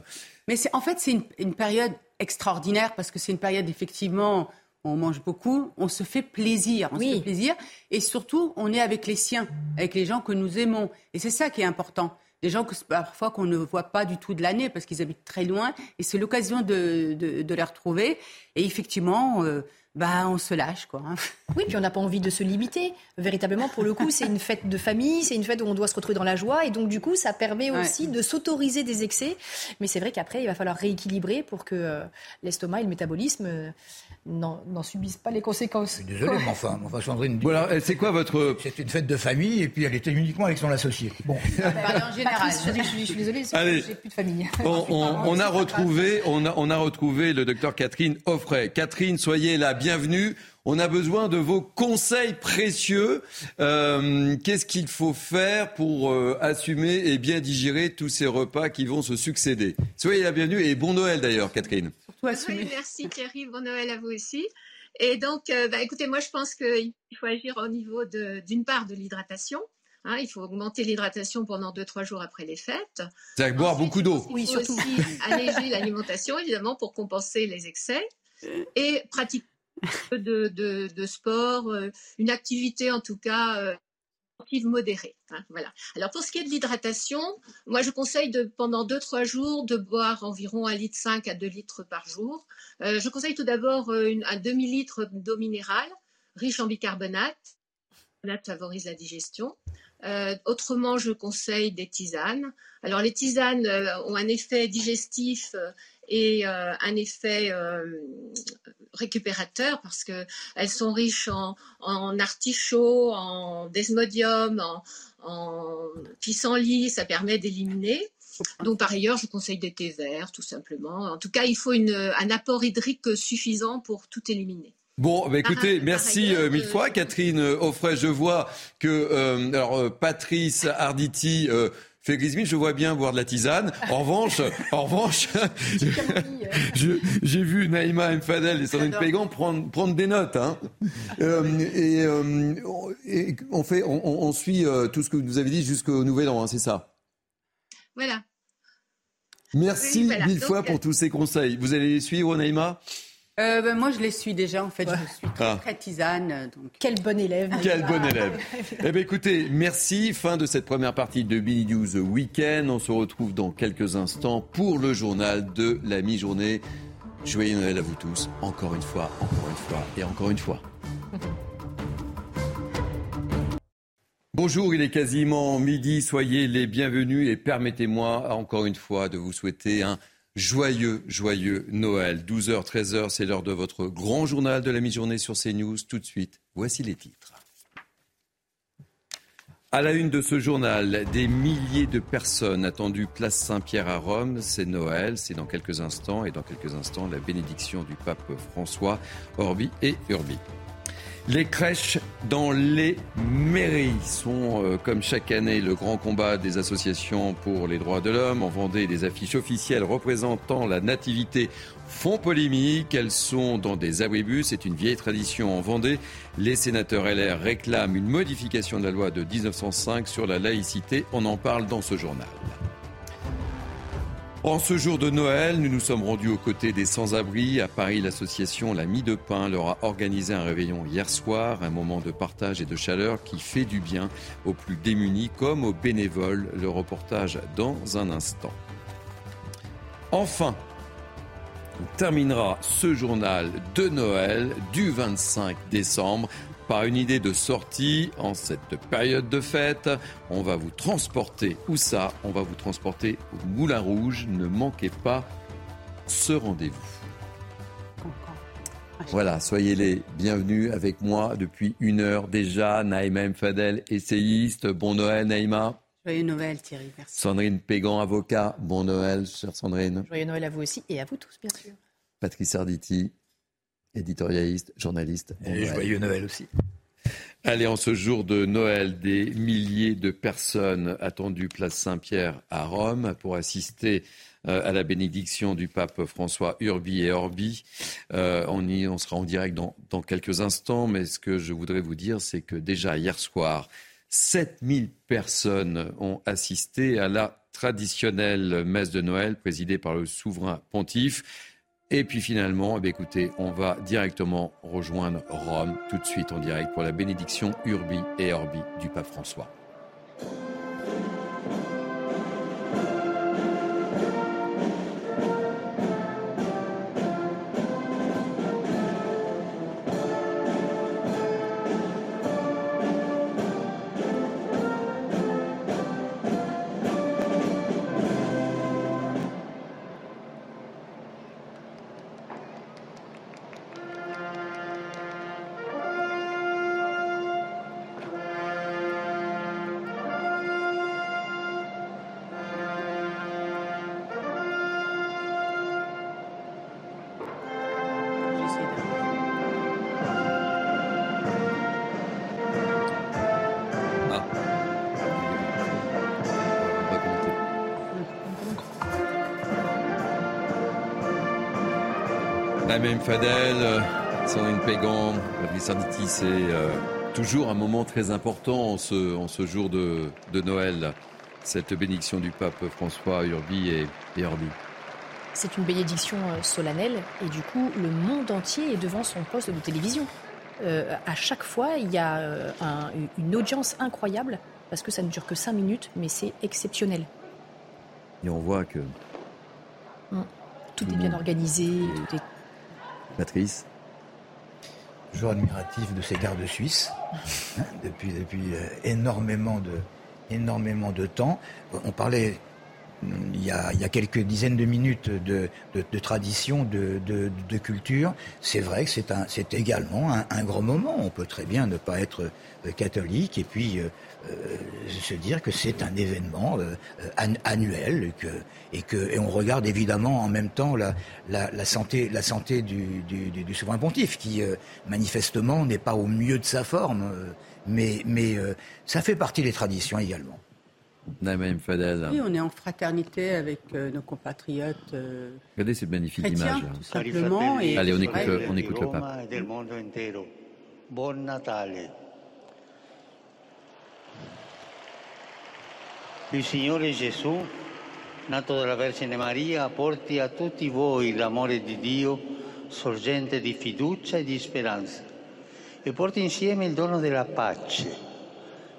Mais en fait, c'est une, période extraordinaire parce que c'est une période effectivement on mange beaucoup, on se fait plaisir, on se fait plaisir, et surtout on est avec les siens, avec les gens que nous aimons, et c'est ça qui est important. Des gens que parfois qu'on ne voit pas du tout de l'année parce qu'ils habitent très loin, et c'est l'occasion de, les retrouver. Et effectivement, euh, bah, on se lâche, quoi. Hein. Oui, puis on n'a pas envie de se limiter. Véritablement, pour le coup, c'est une fête de famille, c'est une fête où on doit se retrouver dans la joie, et donc du coup, ça permet aussi de s'autoriser des excès. Mais c'est vrai qu'après, il va falloir rééquilibrer pour que euh, l'estomac et le métabolisme euh, n'en subissent pas les conséquences. Je suis désolé, mais enfin, enfin Sandrine. Voilà, c'est quoi votre. C'est une fête de famille, et puis elle était uniquement avec son associé. Bon. Bah, en général, je, suis désolée, j'ai plus de famille. On, a retrouvé, on a, on a retrouvé le docteur Catherine Offray. Catherine, soyez la bienvenue. On a besoin de vos conseils précieux. Euh, qu'est-ce qu'il faut faire pour euh, assumer et bien digérer tous ces repas qui vont se succéder? Soyez la bienvenue et bon Noël d'ailleurs, Catherine. merci Thierry, bon Noël à vous aussi. Et donc, euh, bah, écoutez, moi je pense qu'il faut agir au niveau d'une part de l'hydratation. Hein, il faut augmenter l'hydratation pendant 2-3 jours après les fêtes. C'est-à-dire boire beaucoup d'eau. Oui, surtout. aussi alléger l'alimentation, évidemment, pour compenser les excès. Et pratiquer de, de, de, sport, euh, une activité en tout cas euh, modérée. Hein, voilà. Alors pour ce qui est de l'hydratation, moi je conseille pendant 2-3 jours de boire environ 1,5 litre à 2 litres par jour. Euh, je conseille tout d'abord un demi-litre d'eau minérale riche en bicarbonate. Ça favorise la digestion. autrement, je conseille des tisanes. Alors les tisanes ont un effet digestif et euh, un effet euh, récupérateur parce qu'elles sont riches en, en artichaut, en desmodium, en, en pissenlit, ça permet d'éliminer. Donc par ailleurs, je conseille des thés verts, tout simplement. En tout cas, il faut une, un apport hydrique suffisant pour tout éliminer. Bon, bah écoutez, merci euh, mille fois, Catherine Offray. Je vois que alors Patrice Arditi fait je vois bien boire de la tisane. En revanche, en revanche, j'ai vu Naïma Mfadel et Sandrine Pégan prendre, prendre des notes. Hein. Euh, euh, et, on, fait, on, suit euh, tout ce que vous avez dit jusqu'au Nouvel An, hein, c'est ça? Voilà. Merci mille fois pour tous ces conseils. Vous allez les suivre, Naïma? Euh, ben, moi, je les suis déjà. En fait, je suis très, ah. très tisane. Donc... Quel bon élève. Quel bon élève. eh bien, écoutez, merci. Fin de cette première partie de Billy News Weekend. On se retrouve dans quelques instants pour le journal de la mi-journée. Joyeux Noël à vous tous. Encore une fois, encore une fois et encore une fois. Bonjour, il est quasiment midi. Soyez les bienvenus et permettez-moi encore une fois de vous souhaiter un Joyeux, joyeux Noël. 12h, 13h, c'est l'heure de votre grand journal de la mi-journée sur CNews. Tout de suite, voici les titres. À la une de ce journal, des milliers de personnes attendues place Saint-Pierre à Rome. C'est Noël, c'est dans quelques instants et dans quelques instants la bénédiction du pape François, Orbi et Urbi. Les crèches dans les mairies sont, euh, comme chaque année, le grand combat des associations pour les droits de l'homme. En Vendée, des affiches officielles représentant la nativité font polémique. Elles sont dans des abribus. C'est une vieille tradition en Vendée. Les sénateurs LR réclament une modification de la loi de 1905 sur la laïcité. On en parle dans ce journal. En ce jour de Noël, nous nous sommes rendus aux côtés des sans-abri. À Paris, l'association La Mie de Pain leur a organisé un réveillon hier soir, un moment de partage et de chaleur qui fait du bien aux plus démunis comme aux bénévoles. Le reportage dans un instant. Enfin, on terminera ce journal de Noël du 25 décembre par une idée de sortie en cette période de fête. On va vous transporter, où ça? On va vous transporter au Moulin Rouge. Ne manquez pas ce rendez-vous. Voilà, soyez les bienvenus avec moi depuis une heure déjà. Naïma Mfadel, essayiste. Bon Noël, Naïma. Joyeux Noël, Thierry. Merci. Sandrine Pégan, avocat. Bon Noël, chère Sandrine. Joyeux Noël à vous aussi et à vous tous, bien sûr. Patrice Arditi, éditorialiste, journaliste. Bon Et Noël. joyeux Noël aussi. Allez, en ce jour de Noël, des milliers de personnes attendues place Saint-Pierre à Rome pour assister euh, à la bénédiction du pape François Urbi et Orbi. Euh, on, y, on sera en direct dans, dans quelques instants, mais ce que je voudrais vous dire, c'est que déjà hier soir, 7000 personnes ont assisté à la traditionnelle messe de Noël présidée par le souverain pontife. Et puis finalement, eh écoutez, on va directement rejoindre Rome tout de suite en direct pour la bénédiction Urbi et Orbi du pape François. Fadel, euh, Sandrine Pégan, Fabrice Arditi, c'est euh, toujours un moment très important en ce, en ce jour de, de Noël, cette bénédiction du pape François Urbi et, et Orbi. C'est une bénédiction euh, solennelle et du coup, le monde entier est devant son poste de télévision. Euh, à chaque fois, il y a un- une audience incroyable parce que ça ne dure que 5 minutes, mais c'est exceptionnel. Et on voit que Mm. Tout Tout est bien organisé, tout est Patrice, Toujours admiratif de ces gardes suisses, hein, depuis, depuis euh, énormément, de, énormément de temps. On parlait il y, a, quelques dizaines de minutes de, tradition, de, culture. C'est vrai que c'est également un, grand moment. On peut très bien ne pas être euh, catholique et puis euh, euh, se dire que c'est un événement an- annuel et que, on regarde évidemment en même temps la, santé du, souverain pontife qui manifestement n'est pas au mieux de sa forme mais ça fait partie des traditions également. Naïma Fadel. Oui, on est en fraternité avec euh, nos compatriotes euh, Regardez cette magnifique image. là. tout simplement. Et Allez, on écoute le, on écoute le pape. Buon Natale. Il Signore Gesù, nato dalla Vergine Maria, porti a tutti voi l'amore di Dio, sorgente di fiducia e di speranza, e porti insieme il dono della pace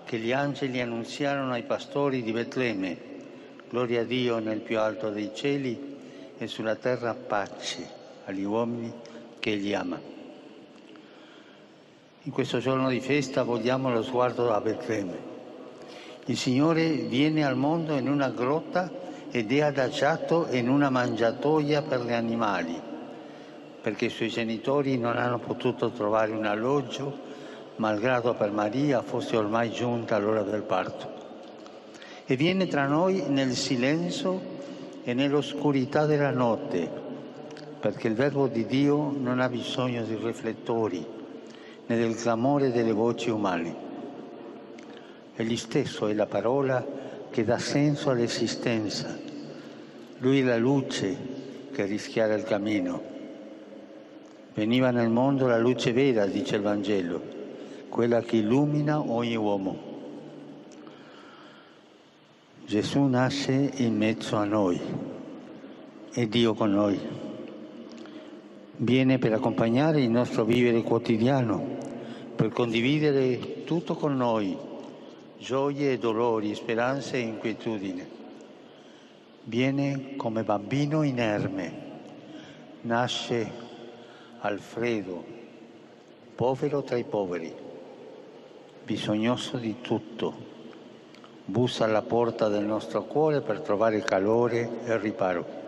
che gli angeli annunziarono ai pastori di Betlemme. Gloria a Dio nel più alto dei cieli e sulla terra pace agli uomini che Egli ama. In questo giorno di festa vogliamo lo sguardo a Betlemme. Il Signore viene al mondo in una grotta ed è adagiato in una mangiatoia per gli animali, perché i suoi genitori non hanno potuto trovare un alloggio, malgrado per Maria fosse ormai giunta l'ora del parto. E viene tra noi nel silenzio e nell'oscurità della notte, perché il Verbo di Dio non ha bisogno di riflettori né del clamore delle voci umane. Egli stesso è la parola che dà senso all'esistenza. Lui è la luce che rischiara il cammino. Veniva nel mondo la luce vera, dice il Vangelo, quella che illumina ogni uomo. Gesù nasce in mezzo a noi, è Dio con noi. Viene per accompagnare il nostro vivere quotidiano, per condividere tutto con noi, gioie e dolori, speranze e inquietudini. Viene come bambino inerme, nasce Alfredo, povero tra i poveri, bisognoso di tutto, bussa alla porta del nostro cuore per trovare calore e riparo.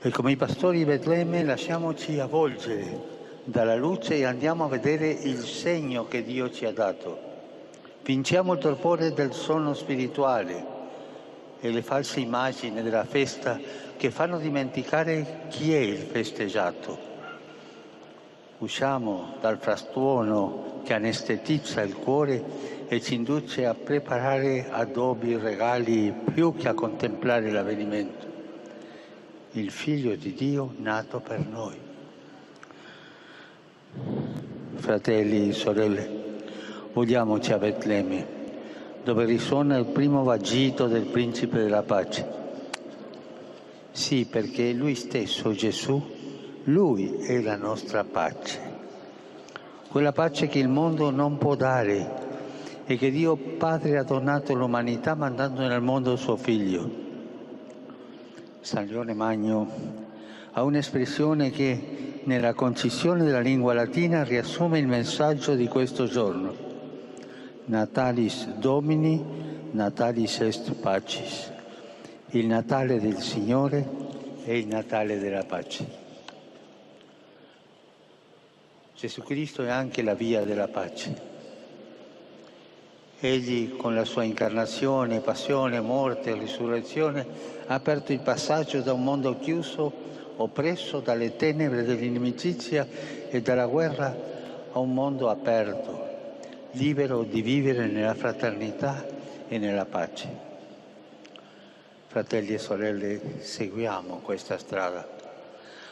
E come i pastori di Betlemme lasciamoci avvolgere dalla luce e andiamo a vedere il segno che Dio ci ha dato. Vinciamo il torpore del sonno spirituale e le false immagini della festa che fanno dimenticare chi è il festeggiato. Usciamo dal frastuono che anestetizza il cuore e ci induce a preparare adobi, regali, più che a contemplare l'avvenimento. Il figlio di Dio nato per noi. Fratelli e sorelle, vogliamoci a Betlemme, dove risuona il primo vagito del principe della pace. Sì, perché lui stesso, Gesù, lui è la nostra pace. Quella pace che il mondo non può dare e che Dio Padre ha donato all'umanità mandando nel mondo suo figlio. San Leone Magno ha un'espressione che nella concisione della lingua latina riassume il messaggio di questo giorno. Natalis Domini, Natalis est Pacis. Il Natale del Signore è il Natale della pace. Gesù Cristo è anche la via della pace. Egli con la sua incarnazione, passione, morte e risurrezione ha aperto il passaggio da un mondo chiuso, oppresso dalle tenebre dell'inimicizia e dalla guerra, a un mondo aperto, libero di vivere nella fraternità e nella pace. Fratelli e sorelle, seguiamo questa strada.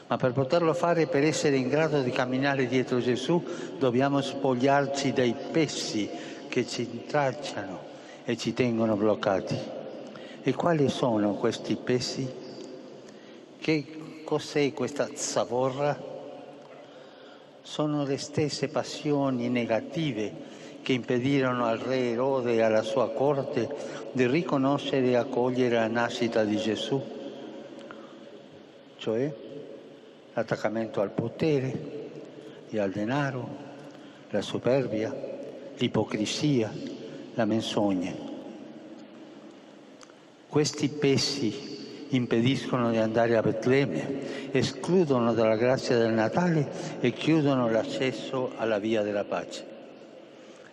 Ma per poterlo fare, per essere in grado di camminare dietro Gesù, dobbiamo spogliarci dai pessi che ci intracciano e ci tengono bloccati. E quali sono questi pessi? Che cos'è questa zavorra? Sono le stesse passioni negative che impedirono al re Erode e alla sua corte di riconoscere e accogliere la nascita di Gesù, cioè l'attaccamento al potere e al denaro, la superbia, l'ipocrisia, la menzogna. Questi pessi impediscono di andare a Betlemme, escludono dalla grazia del Natale e chiudono l'accesso alla via della pace.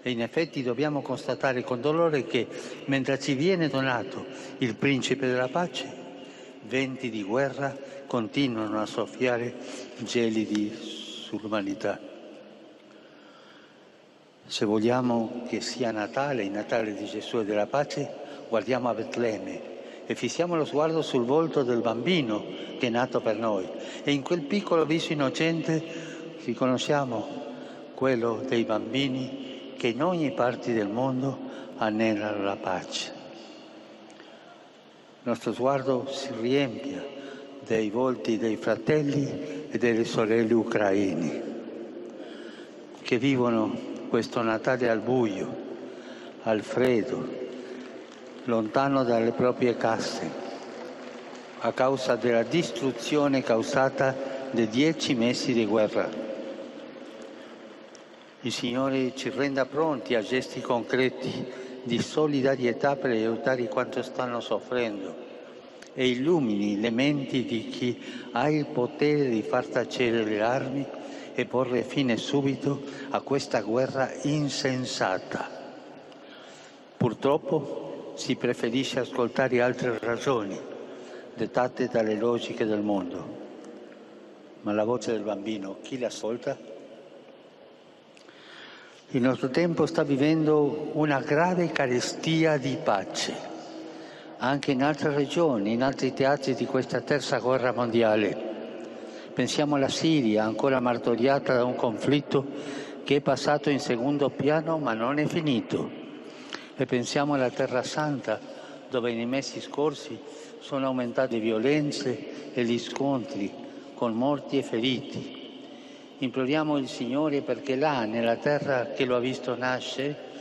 E in effetti dobbiamo constatare con dolore che mentre ci viene donato il principe della pace, venti di guerra continuano a soffiare gelidi sull'umanità. Se vogliamo che sia Natale, il Natale di Gesù e della pace, guardiamo a Betlemme e fissiamo lo sguardo sul volto del bambino che è nato per noi. E in quel piccolo viso innocente riconosciamo quello dei bambini che in ogni parte del mondo anelano la pace. Il nostro sguardo si riempie dei volti dei fratelli e delle sorelle ucraini che vivono questo Natale al buio, al freddo, lontano dalle proprie case, a causa della distruzione causata dai dieci mesi di guerra. Il Signore ci renda pronti a gesti concreti di solidarietà per aiutare quanto stanno soffrendo e illumini le menti di chi ha il potere di far tacere le armi e porre fine subito a questa guerra insensata. Purtroppo si preferisce ascoltare altre ragioni, dettate dalle logiche del mondo. Ma la voce del bambino, chi l'ascolta? Il nostro tempo sta vivendo una grave carestia di pace anche in altre regioni, in altri teatri di questa terza guerra mondiale. Pensiamo alla Siria, ancora martoriata da un conflitto che è passato in secondo piano ma non è finito. E pensiamo alla Terra Santa, dove nei mesi scorsi sono aumentate le violenze e gli scontri con morti e feriti. Imploriamo il Signore perché là, nella terra che lo ha visto nascere,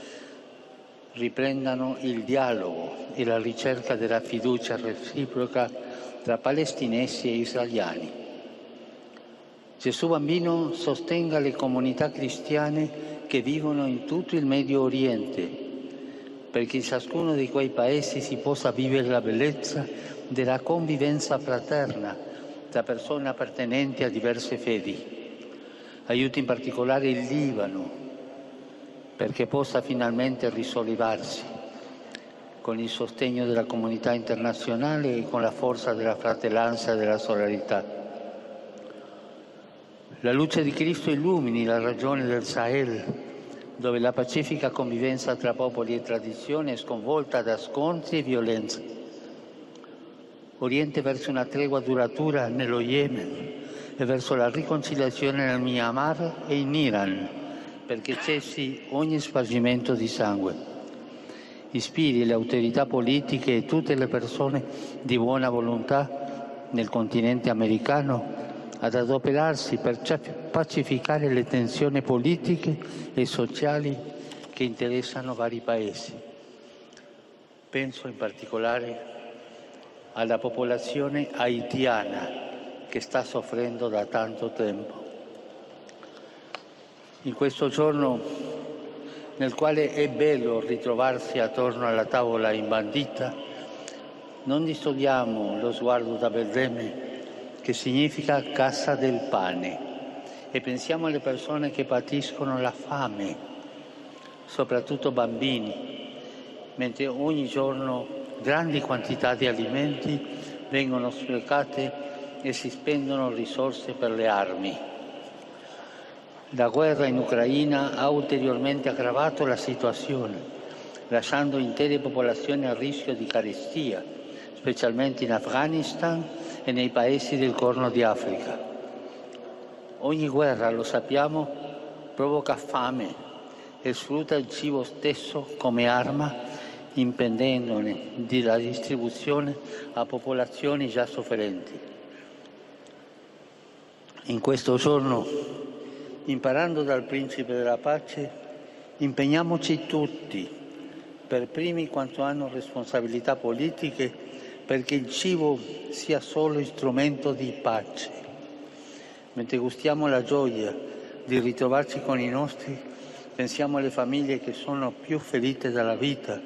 riprendano il dialogo e la ricerca della fiducia reciproca tra palestinesi e israeliani. Gesù bambino sostenga le comunità cristiane che vivono in tutto il Medio Oriente, perché in ciascuno di quei paesi si possa vivere la bellezza della convivenza fraterna tra persone appartenenti a diverse fedi. Aiuti in particolare il Libano, perché possa finalmente risollevarsi con il sostegno della comunità internazionale e con la forza della fratellanza e della solidarietà. La luce di Cristo illumini la ragione del Sahel, dove la pacifica convivenza tra popoli e tradizioni è sconvolta da scontri e violenze. Oriente verso una tregua duratura nello Yemen e verso la riconciliazione nel Myanmar e in Iran perché cessi ogni spargimento di sangue. Ispiri le autorità politiche e tutte le persone di buona volontà nel continente americano ad adoperarsi per pacificare le tensioni politiche e sociali che interessano vari paesi. Penso in particolare alla popolazione haitiana che sta soffrendo da tanto tempo in questo giorno nel quale è bello ritrovarsi attorno alla tavola imbandita, non distogliamo lo sguardo da Betlemme, che significa casa del pane, e pensiamo alle persone che patiscono la fame, soprattutto bambini, mentre ogni giorno grandi quantità di alimenti vengono sprecate e si spendono risorse per le armi. La guerra in Ucraina ha ulteriormente aggravato la situazione, lasciando intere popolazioni a rischio di carestia, specialmente in Afghanistan e nei paesi del Corno di Africa. Ogni guerra, lo sappiamo, provoca fame e sfrutta il cibo stesso come arma, impedendone la distribuzione a popolazioni già sofferenti. In questo giorno imparando dal principe della pace, impegniamoci tutti, per primi quanto hanno responsabilità politiche, perché il cibo sia solo strumento di pace. Mentre gustiamo la gioia di ritrovarci con i nostri, pensiamo alle famiglie che sono più ferite dalla vita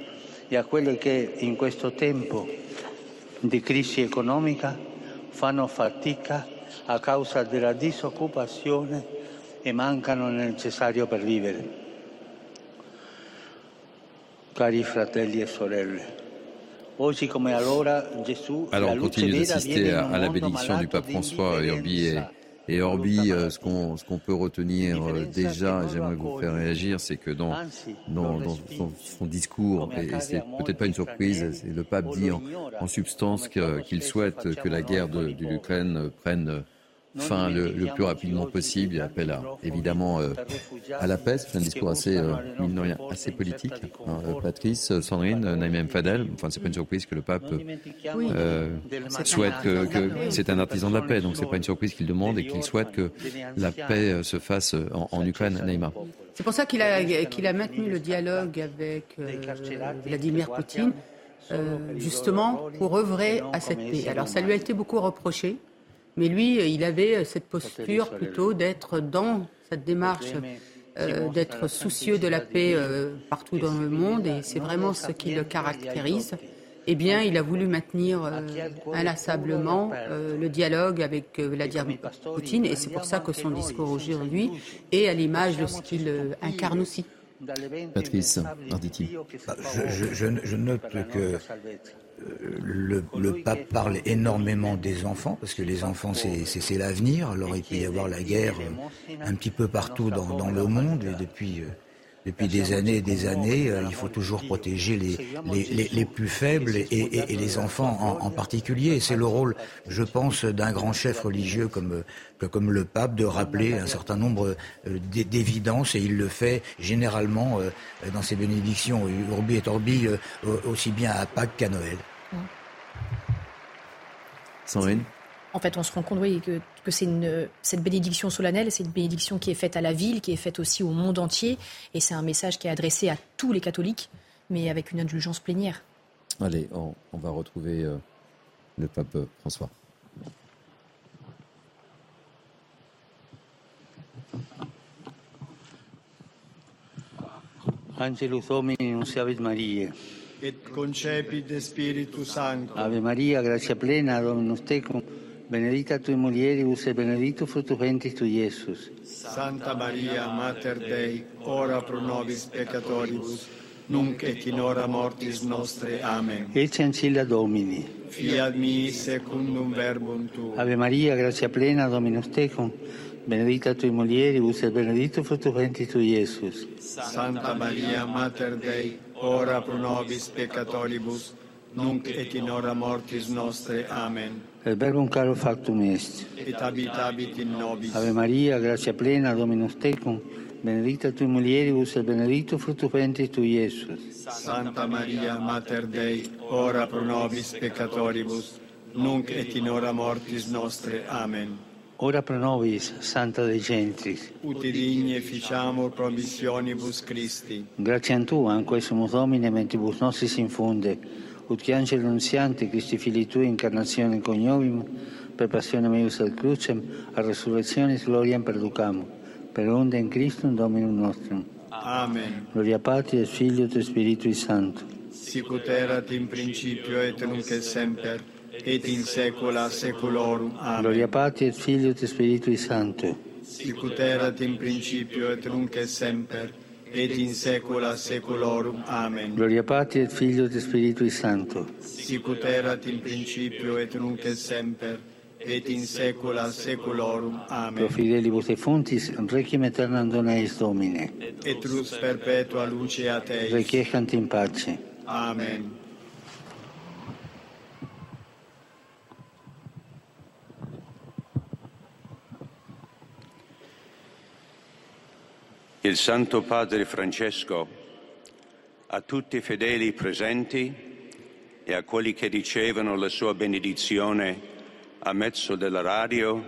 e a quelle che in questo tempo di crisi economica fanno fatica a causa della disoccupazione e mancano nel necessario per vivere. Cari fratelli e sorelle, Alors on continue d'assister à, à, la bénédiction du pape François Urbi et, et Orbi, euh, ce qu'on qu peut retenir euh, déjà, et j'aimerais vous faire réagir, c'est que dans, dans, dans son, son, discours, et, et c'est peut-être pas une surprise, le pape dit en, en substance qu'il souhaite que la guerre de, de l'Ukraine prenne fin le, le, plus rapidement possible. Il appelle à, évidemment euh, à la paix. C'est un discours assez, euh, assez politique. Hein, euh, Patrice, Sandrine, Naïm Fadel. Enfin, c'est pas une surprise que le pape euh, souhaite que, que c'est un artisan de la paix. Donc, c'est pas une surprise qu'il demande et qu'il souhaite que la paix euh, se fasse en, en Ukraine. Naïma. C'est pour ça qu'il a, qu'il a maintenu le dialogue avec euh, Vladimir Poutine. justement pour œuvrer à cette paix. Alors ça lui a été beaucoup reproché, mais lui, il avait cette posture plutôt d'être dans cette démarche euh, d'être soucieux de la paix euh, partout dans le monde, et c'est vraiment ce qui le caractérise. Eh bien, il a voulu maintenir euh, inlassablement le dialogue avec Vladimir Poutine, et c'est pour ça que son discours aujourd'hui est à l'image de ce qu'il incarne aussi. Patrice bah, je, je, note que le, pape parle énormément des enfants, parce que les enfants, c'est l'avenir. Alors il peut y avoir la guerre un petit peu partout dans, le monde, et depuis, euh, depuis des années et des années, euh, il faut toujours protéger les, les, plus faibles et, les enfants en, particulier. c'est le rôle, je pense, d'un grand chef religieux comme, comme le pape de rappeler un certain nombre euh, d'évidences, et il le fait généralement dans ses bénédictions, Urbi et Orbi, aussi bien à Pâques qu'à Noël. En fait, on se rend compte que, que c'est une, cette bénédiction solennelle, c'est une bénédiction qui est faite à la ville, qui est faite aussi au monde entier. Et c'est un message qui est adressé à tous les catholiques, mais avec une indulgence plénière. Allez, on, va retrouver euh, le pape François. Angelus Domini, Maria. et concepit de Spiritus Sancto. Ave Maria, gratia plena, Dominus tecum, benedicta tui mulieribus e benedictus fructus ventris tui, Iesus. Santa Maria, Mater Dei, ora pro nobis peccatoribus, nunc et in hora mortis nostre. Amen. Ecce ancilla Domini. Fiat mi secundum verbum tu. Ave Maria, gratia plena, Dominus tecum, benedicta tui mulieribus et benedictus fructus ventris tui, Iesus. Santa Maria, Mater Dei, ora pro nobis peccatoribus, nunc et in hora mortis nostre. Amen. El verbum caro factum est. Et habitabit in nobis. Ave Maria, gratia plena, Dominus tecum, benedicta tui mulieribus et benedictus fructus ventris tui, Iesus. Santa Maria, Mater Dei, ora pro nobis peccatoribus, nunc et in hora mortis nostre. Amen. Ora pro nobis, Santa Dei Gentris. Uti digni ficiamur promissionibus Christi. Grazie a Tu, anque sumus Domine, mentibus nostris infunde, ut che annunziante, Christi fili Tui, incarnazione coniovim, per passione meius ad crucem, a resurrezione gloriam perducamo, per onde in Christum Dominum nostrum. Amen. Gloria Patri et Figlio et Spiritui Sancto. Sicut erat in principio et nunc et semper, et in saecula saeculorum. Amen. Gloria Patri et Filio et Spiritui Sancto. Sicut erat in principio et nunc et semper, et in saecula saeculorum. Amen. Gloria Patri et Filio et Spiritui Sancto. Sicut erat in principio et nunc et semper, et in saecula saeculorum. Amen. Pro fidelibus et fontis, requiem aeternam dona eis Domine. Et lux perpetua luce a Te. Requiescant in pace. Amen. Il Santo Padre Francesco, a tutti i fedeli presenti e a quelli che ricevono la sua benedizione a mezzo della radio,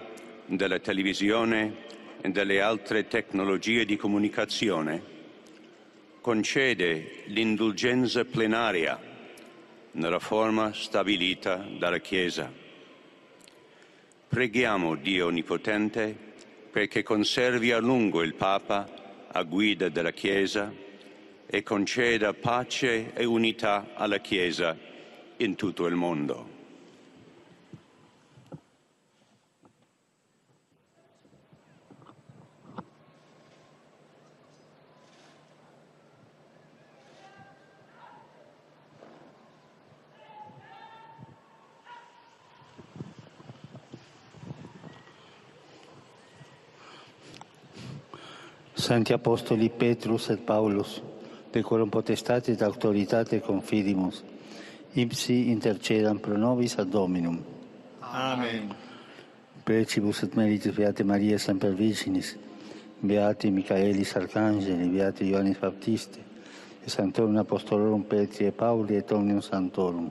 della televisione e delle altre tecnologie di comunicazione, concede l'indulgenza plenaria nella forma stabilita dalla Chiesa. Preghiamo Dio Onnipotente perché conservi a lungo il Papa a guida della Chiesa e conceda pace e unità alla Chiesa in tutto il mondo. Sancti Apostoli Petrus et Paulus, de quorum potestate et autoritate confidimus, ipsi intercedam pro nobis ad Dominum. Amen. Precibus et meritus Beate Maria Semper Virginis, Beati Michaelis Arcangeli, Beati Ioannis Baptiste, et Santorum Apostolorum Petri et Pauli et Omnium Santorum.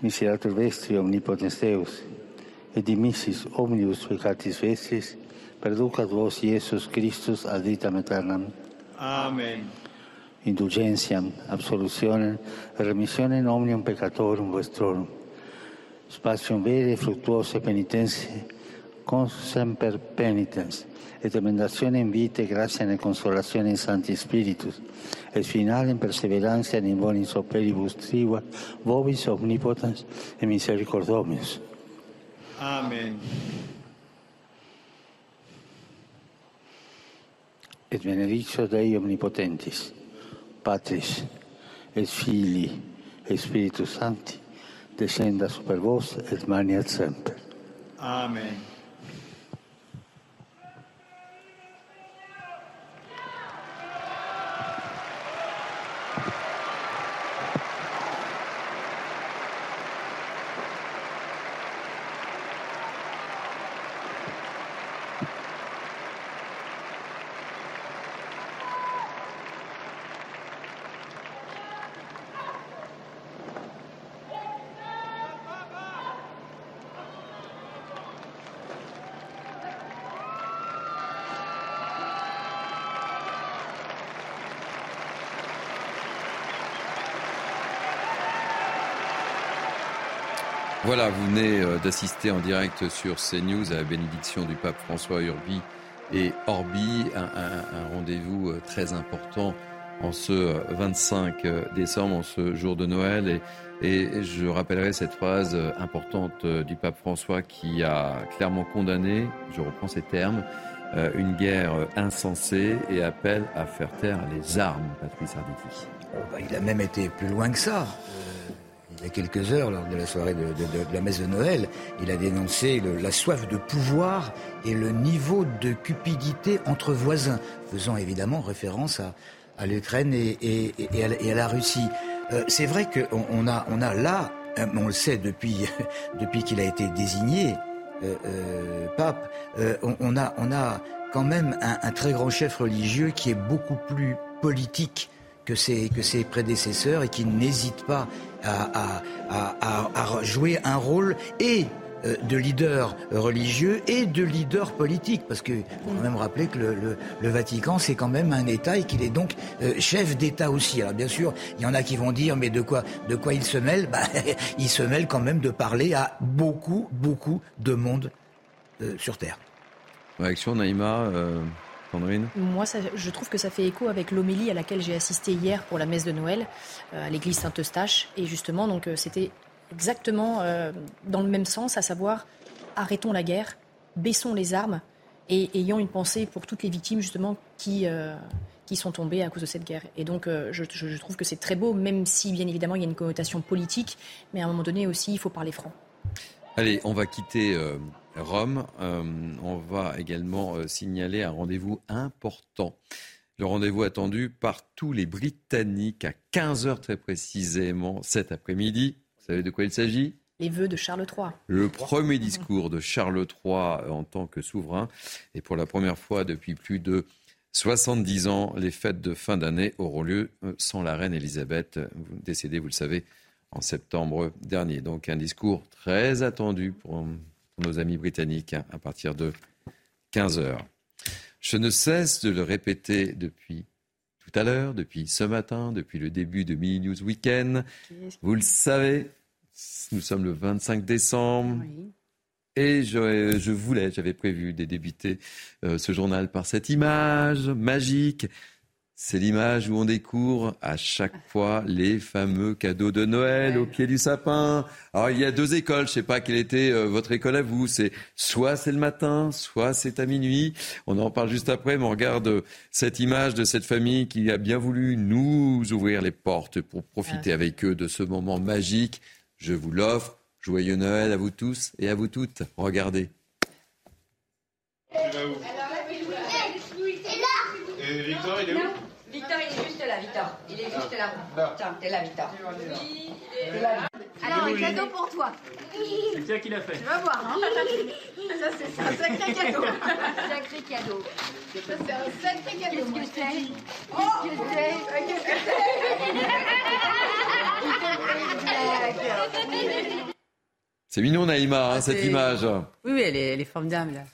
Miserator vestri omnipotens Deus, et dimissis omnibus peccatis vestris, perducat vos Iesus Christus ad vitam aeternam. Amen. Indulgentiam, absolutionem, remissionem omnium peccatorum vestrorum, spatium vere fructuose penitenze, con semper penitens, et emendazione in vite, grazia e consolazione in Santi Spiritus, et finale in perseveranza in bonis operibus trigua, vobis omnipotens e misericordomius. Amen. Et benedictio Dei omnipotentis, Patris, et Filii, et Spiritus Sancti, descenda super vos et maniat semper. Amen. Voilà, vous venez euh, d'assister en direct sur CNews à la bénédiction du pape François Urbi et Orbi, un, rendez-vous euh, très important en ce 25 décembre, en ce jour de Noël. Et, je rappellerai cette phrase euh, importante euh, du pape François qui a clairement condamné, je reprends ces termes, euh, une guerre insensée et appelle à faire taire les armes, Patrice Arditi. Oh, bah, il a même été plus loin que ça. Euh, il y a quelques heures, lors de la soirée de, la messe de Noël, il a dénoncé la soif de pouvoir et le niveau de cupidité entre voisins, faisant évidemment référence à, l'Ukraine et, à, la- Russie. Euh, C'est vrai qu'on on a, on a là, euh, on le sait depuis, depuis qu'il a été désigné, euh, euh, pape, on, a, on a quand même un très grand chef religieux qui est beaucoup plus politique que ses, prédécesseurs et qui n'hésite pas à, jouer un rôle et euh, de leader religieux et de leader politique, parce que faut quand même rappeler que le, Vatican c'est quand même un État et qu'il est donc euh, chef d'État aussi. Alors bien sûr, il y en a qui vont dire mais de quoi il se mêle? Bah, Il se mêle quand même de parler à beaucoup beaucoup de monde euh, sur Terre. Réaction, Naïma, Sandrine Moi, ça- je trouve que ça fait écho avec l'homélie à laquelle j'ai assisté hier pour la messe de Noël euh, à l'église Saint-Eustache. Et justement, donc, euh, c'était exactement euh, dans le même sens, à savoir arrêtons la guerre, baissons les armes et ayons une pensée pour toutes les victimes justement qui, euh, qui sont tombées à cause de cette guerre. Et donc, euh, je, je- je trouve que c'est très beau, même si bien évidemment il y a une connotation politique, mais à un moment donné aussi, il faut parler franc. Allez, on va quitter euh, Rome. Euh, on va également euh, signaler un rendez-vous important. Le rendez-vous attendu par tous les Britanniques à 15h très précisément cet après-midi. Vous savez de quoi il s'agit? Les vœux de Charles III. le premier discours de Charles III en tant que souverain. Et pour la première fois depuis plus de 70 ans, les fêtes de fin d'année auront lieu euh, sans la reine Elisabeth, décédée, vous le savez, en septembre dernier. Donc un discours très attendu pour nos amis britanniques hein, à partir de 15 heures. Je ne cesse de le répéter depuis tout à l'heure, depuis ce matin, depuis le début de Mini News Weekend. Vous le savez, nous sommes le 25 décembre. Et je, je voulais, j'avais prévu de débuter euh, ce journal par cette image magique. C'est l'image où on découvre à chaque fois les fameux cadeaux de Noël au pied du sapin. Alors il y a deux écoles, je sais pas quelle était euh, votre école à vous. C'est soit c'est le matin, soit c'est à minuit. On en parle juste après, mais on regarde euh, cette image de cette famille qui a bien voulu nous ouvrir les portes pour profiter avec eux de ce moment magique. Je vous l'offre. Joyeux Noël à vous tous et à vous toutes. Regardez Victor, il est où Victor, il est juste là, Victor. Là. Tiens, t'es là, Victor. T'es là. Alors, un cadeau pour toi. C'est qui qui l'a fait Tu vas voir, hein. Ça, c'est un sacré cadeau. sacré cadeau. Ça, c'est un sacré cadeau. Qu'est-ce que c'est Oh, Qu'est-ce que c'est Qu'est-ce que c'est C'est mignon Naïma, hein, cette image. Oui, oui, elle est, elle est formidable.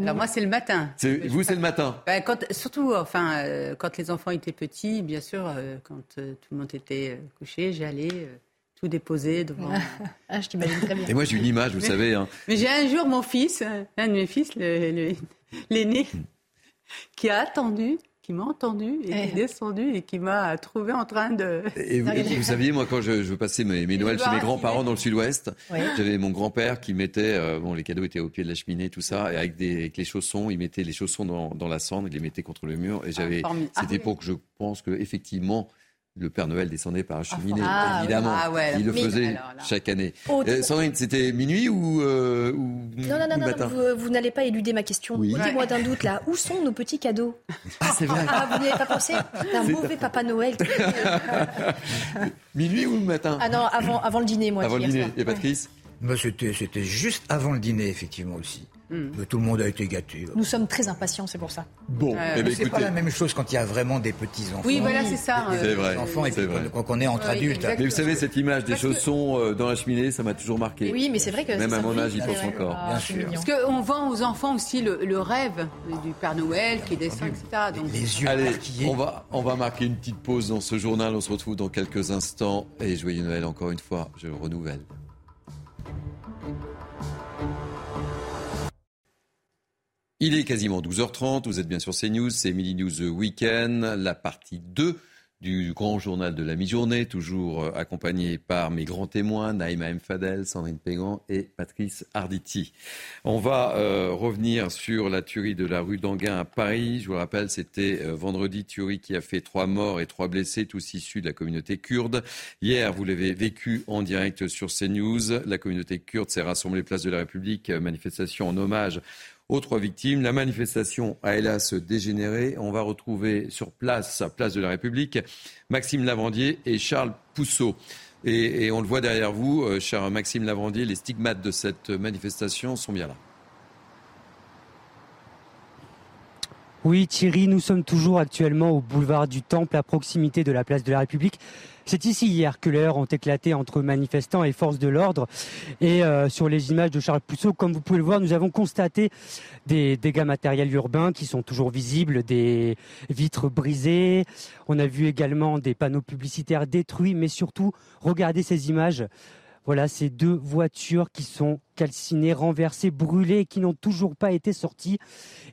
Alors moi, c'est le matin. C'est- Vous, c'est le matin. Ben, quand, surtout, enfin, euh, quand les enfants étaient petits, bien sûr, euh, quand euh, tout le monde était euh, couché, j'allais euh, tout déposé devant. ah, je t'imagine très bien. Et moi, j'ai une image, vous savez. Hein. Mais j'ai un jour mon fils, un de mes fils, l'aîné, qui a attendu qui m'a entendu et qui est descendu et qui m'a trouvé en train de. Et vous, vous saviez, moi, quand je, je passais mes, mes Noëls chez mes grands-parents dans le Sud-Ouest, j'avais mon grand-père qui mettait, euh, bon, les cadeaux étaient au pied de la cheminée, tout ça, et avec, des, avec les chaussons, il mettait les chaussons dans, dans, la cendre, il les mettait contre le mur, et j'avais, ah, c'était pour que je pense que effectivement le Père Noël descendait par la cheminée, ah, évidemment. Ah, ouais. Il le faisait chaque année. Euh, Sandrine, c'était minuit ou, euh, ou Non, non, non, non vous, vous n'allez pas éluder ma question. Oui. Mettez-moi d'un doute là. Où sont nos petits cadeaux Ah, c'est vrai. Ah, vous n'y avez pas pensé un mauvais Papa Noël. minuit ou le matin Ah non, avant, avant le dîner, moi. Avant le dîner. Et Patrice C'était juste avant le dîner, effectivement aussi. Hmm. tout le monde a été gâté. Nous sommes très impatients, c'est pour ça. Bon, eh ben, c'est pas la même chose quand il y a vraiment des petits enfants. Oui, voilà, c'est ça. C'est vrai. Enfants et quand on est entre adultes. Mais vous savez, cette image des chaussons euh, dans la cheminée, ça m'a toujours marqué. Oui, mais c'est vrai que même à mon âge, j'y pense encore. Bien sûr. Parce qu'on vend aux enfants aussi le, rêve du Père Noël qui descend, etc. Donc... Les yeux Allez, on va, on va marquer une petite pause dans ce journal. On se retrouve dans quelques instants. Et joyeux Noël encore une fois. Je renouvelle. Il est quasiment 12h30, vous êtes bien sur CNews, c'est Mini News Weekend, la partie 2 du grand journal de la mi-journée, toujours euh, accompagné par mes grands témoins, Naïma M. Fadel, Sandrine Pégan et Patrice Arditi. On va euh, revenir sur la tuerie de la rue d'Anguin à Paris. Je vous rappelle, c'était euh, vendredi, tuerie qui a fait trois morts et trois blessés, tous issus de la communauté kurde. Hier, vous l'avez vécu en direct sur CNews. La communauté kurde s'est rassemblée place de la République, manifestation en hommage autres victimes. La manifestation a hélas dégénéré. On va retrouver sur place, place de la République, Maxime Lavandier et Charles Pousseau. Et, on le voit derrière vous, euh, cher Maxime Lavandier, les stigmates de cette manifestation sont bien là. Oui, Thierry, nous sommes toujours actuellement au boulevard du Temple, à proximité de la place de la République. C'est ici hier que les heures ont éclaté entre manifestants et forces de l'ordre. Et euh, sur les images de Charles Pousseau, comme vous pouvez le voir, nous avons constaté des dégâts matériels urbains qui sont toujours visibles, des vitres brisées. On a vu également des panneaux publicitaires détruits, mais surtout, regardez ces images. Voilà, ces deux voitures qui sont calcinés, renversés, brûlés, qui n'ont toujours pas été sortis.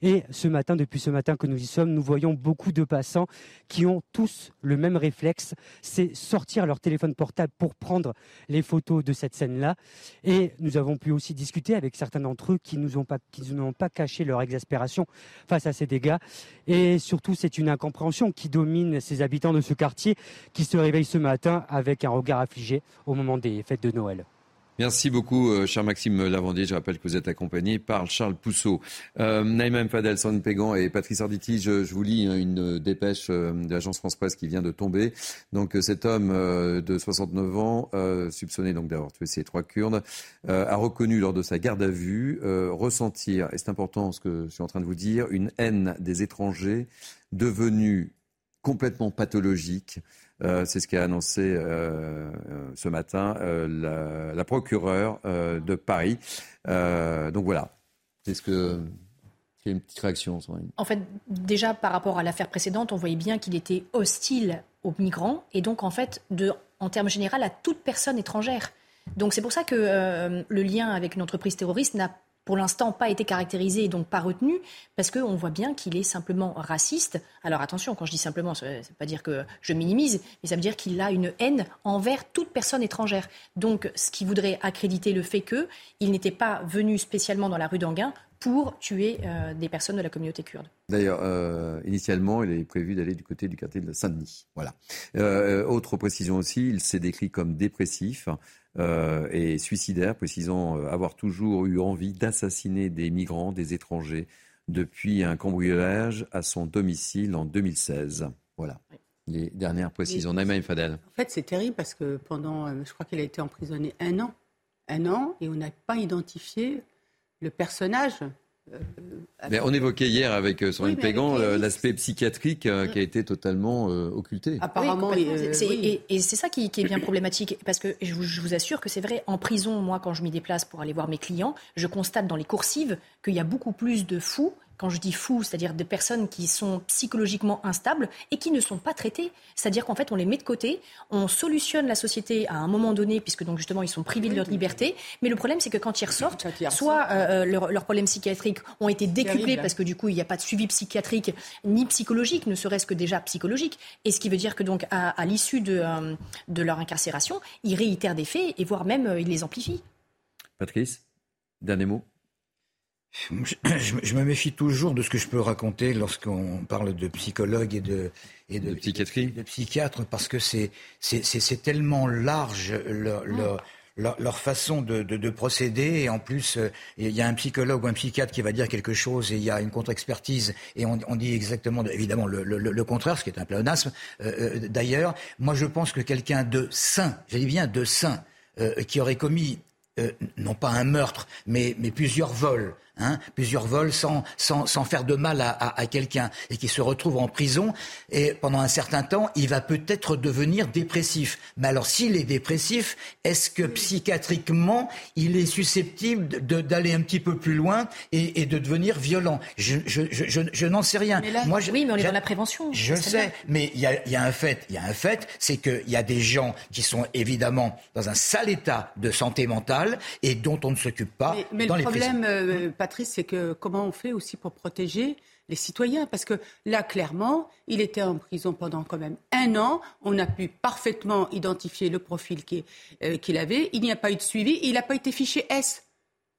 Et ce matin, depuis ce matin que nous y sommes, nous voyons beaucoup de passants qui ont tous le même réflexe, c'est sortir leur téléphone portable pour prendre les photos de cette scène-là. Et nous avons pu aussi discuter avec certains d'entre eux qui nous n'ont pas caché leur exaspération face à ces dégâts. Et surtout, c'est une incompréhension qui domine ces habitants de ce quartier qui se réveillent ce matin avec un regard affligé au moment des fêtes de Noël. Merci beaucoup, euh, cher Maxime Lavandier. Je rappelle que vous êtes accompagné par Charles Pousseau. Euh, Naïma Fadel, Sandrine Pégan et Patrice Arditi, je, vous lis une dépêche euh, de l'agence France-Presse qui vient de tomber. Donc euh, cet homme de 69 ans, soupçonné donc d'avoir tué ses trois Kurdes, a reconnu lors de sa garde à vue ressentir, et c'est important ce que je suis en train de vous dire, une haine des étrangers devenue complètement pathologique. Euh, c'est ce qu'a annoncé euh, euh, ce matin la, procureure de Paris. donc voilà, c'est ce que une petite réaction. En fait, déjà par rapport à l'affaire précédente, on voyait bien qu'il était hostile aux migrants et donc en fait, en termes généraux, à toute personne étrangère. Donc c'est pour ça que le lien avec une entreprise terroriste n'a pour l'instant pas été caractérisé et donc pas retenu, parce qu'on voit bien qu'il est simplement raciste. Alors attention, quand je dis simplement, ça ne veut pas dire que je minimise, mais ça veut dire qu'il a une haine envers toute personne étrangère. Donc ce qui voudrait accréditer le fait qu'il n'était pas venu spécialement dans la rue d'Anguin pour tuer euh, des personnes de la communauté kurde. D'ailleurs, euh, initialement, il est prévu d'aller du côté du quartier de Saint-Denis. Voilà. Euh, autre précision aussi, il s'est décrit comme dépressif. Euh, et suicidaire, précisant avoir toujours eu envie d'assassiner des migrants, des étrangers, depuis un cambriolage à son domicile en 2016. Voilà. Les dernières précisions. Naïma Fadel. En fait, c'est terrible parce que pendant, je crois qu'il a été emprisonné un an. Un an, et on n'a pas identifié le personnage euh, mais on évoquait hier avec euh, Sandrine Pégan euh, l'aspect psychiatrique qui a été totalement occulté. Apparemment, et, c'est ça qui, est bien problématique parce que je vous, assure que c'est vrai. En prison, moi, quand je m'y déplace pour aller voir mes clients, je constate dans les coursives qu'il y a beaucoup plus de fous quand je dis fous, c'est-à-dire des personnes qui sont psychologiquement instables et qui ne sont pas traitées. C'est-à-dire qu'en fait, on les met de côté, on solutionne la société à un moment donné, puisque donc justement ils sont privés de leur liberté. Mais le problème, c'est que quand ils ressortent, soit euh, leurs problèmes psychiatriques ont été décuplés parce que du coup il n'y a pas de suivi psychiatrique ni psychologique, ne serait-ce que déjà psychologique. Et ce qui veut dire que donc à, l'issue de, euh, de leur incarcération, ils réitèrent des faits et voire même euh, ils les amplifient. Patrice, dernier mot. Je, me méfie toujours de ce que je peux raconter lorsqu'on parle de psychologue et de, et de, psychiatrie, de psychiatre, parce que c'est tellement large leur, leur, façon de, de, procéder. Et en plus, euh, il y a un psychologue ou un psychiatre qui va dire quelque chose et il y a une contre-expertise et on, on, dit exactement, évidemment, le, le, le, contraire, ce qui est un pléonasme. Euh, euh, D'ailleurs, moi je pense que quelqu'un de sain, j'ai dit bien de sain, euh, qui aurait commis non pas un meurtre, mais, mais plusieurs vols, Hein, plusieurs vols sans, sans, sans, faire de mal à, à, à quelqu'un et qui se retrouve en prison et pendant un certain temps, il va peut-être devenir dépressif. Mais alors s'il est dépressif, est-ce que psychiatriquement, il est susceptible d'aller un petit peu plus loin et, et de devenir violent? Je, je, je, je n'en sais rien. Moi, oui, mais on est dans la prévention. Je sais, mais il y a, y a, un fait, il y a un fait, c'est qu'il y a des gens qui sont évidemment dans un sale état de santé mentale et dont on ne s'occupe pas mais, mais dans le les problème, prisons. Euh, Patrice, c'est que comment on fait aussi pour protéger les citoyens? Parce que là, clairement, il était en prison pendant quand même un an. On a pu parfaitement identifier le profil euh, qu'il avait. Il n'y a pas eu de suivi. Il n'a pas été fiché S.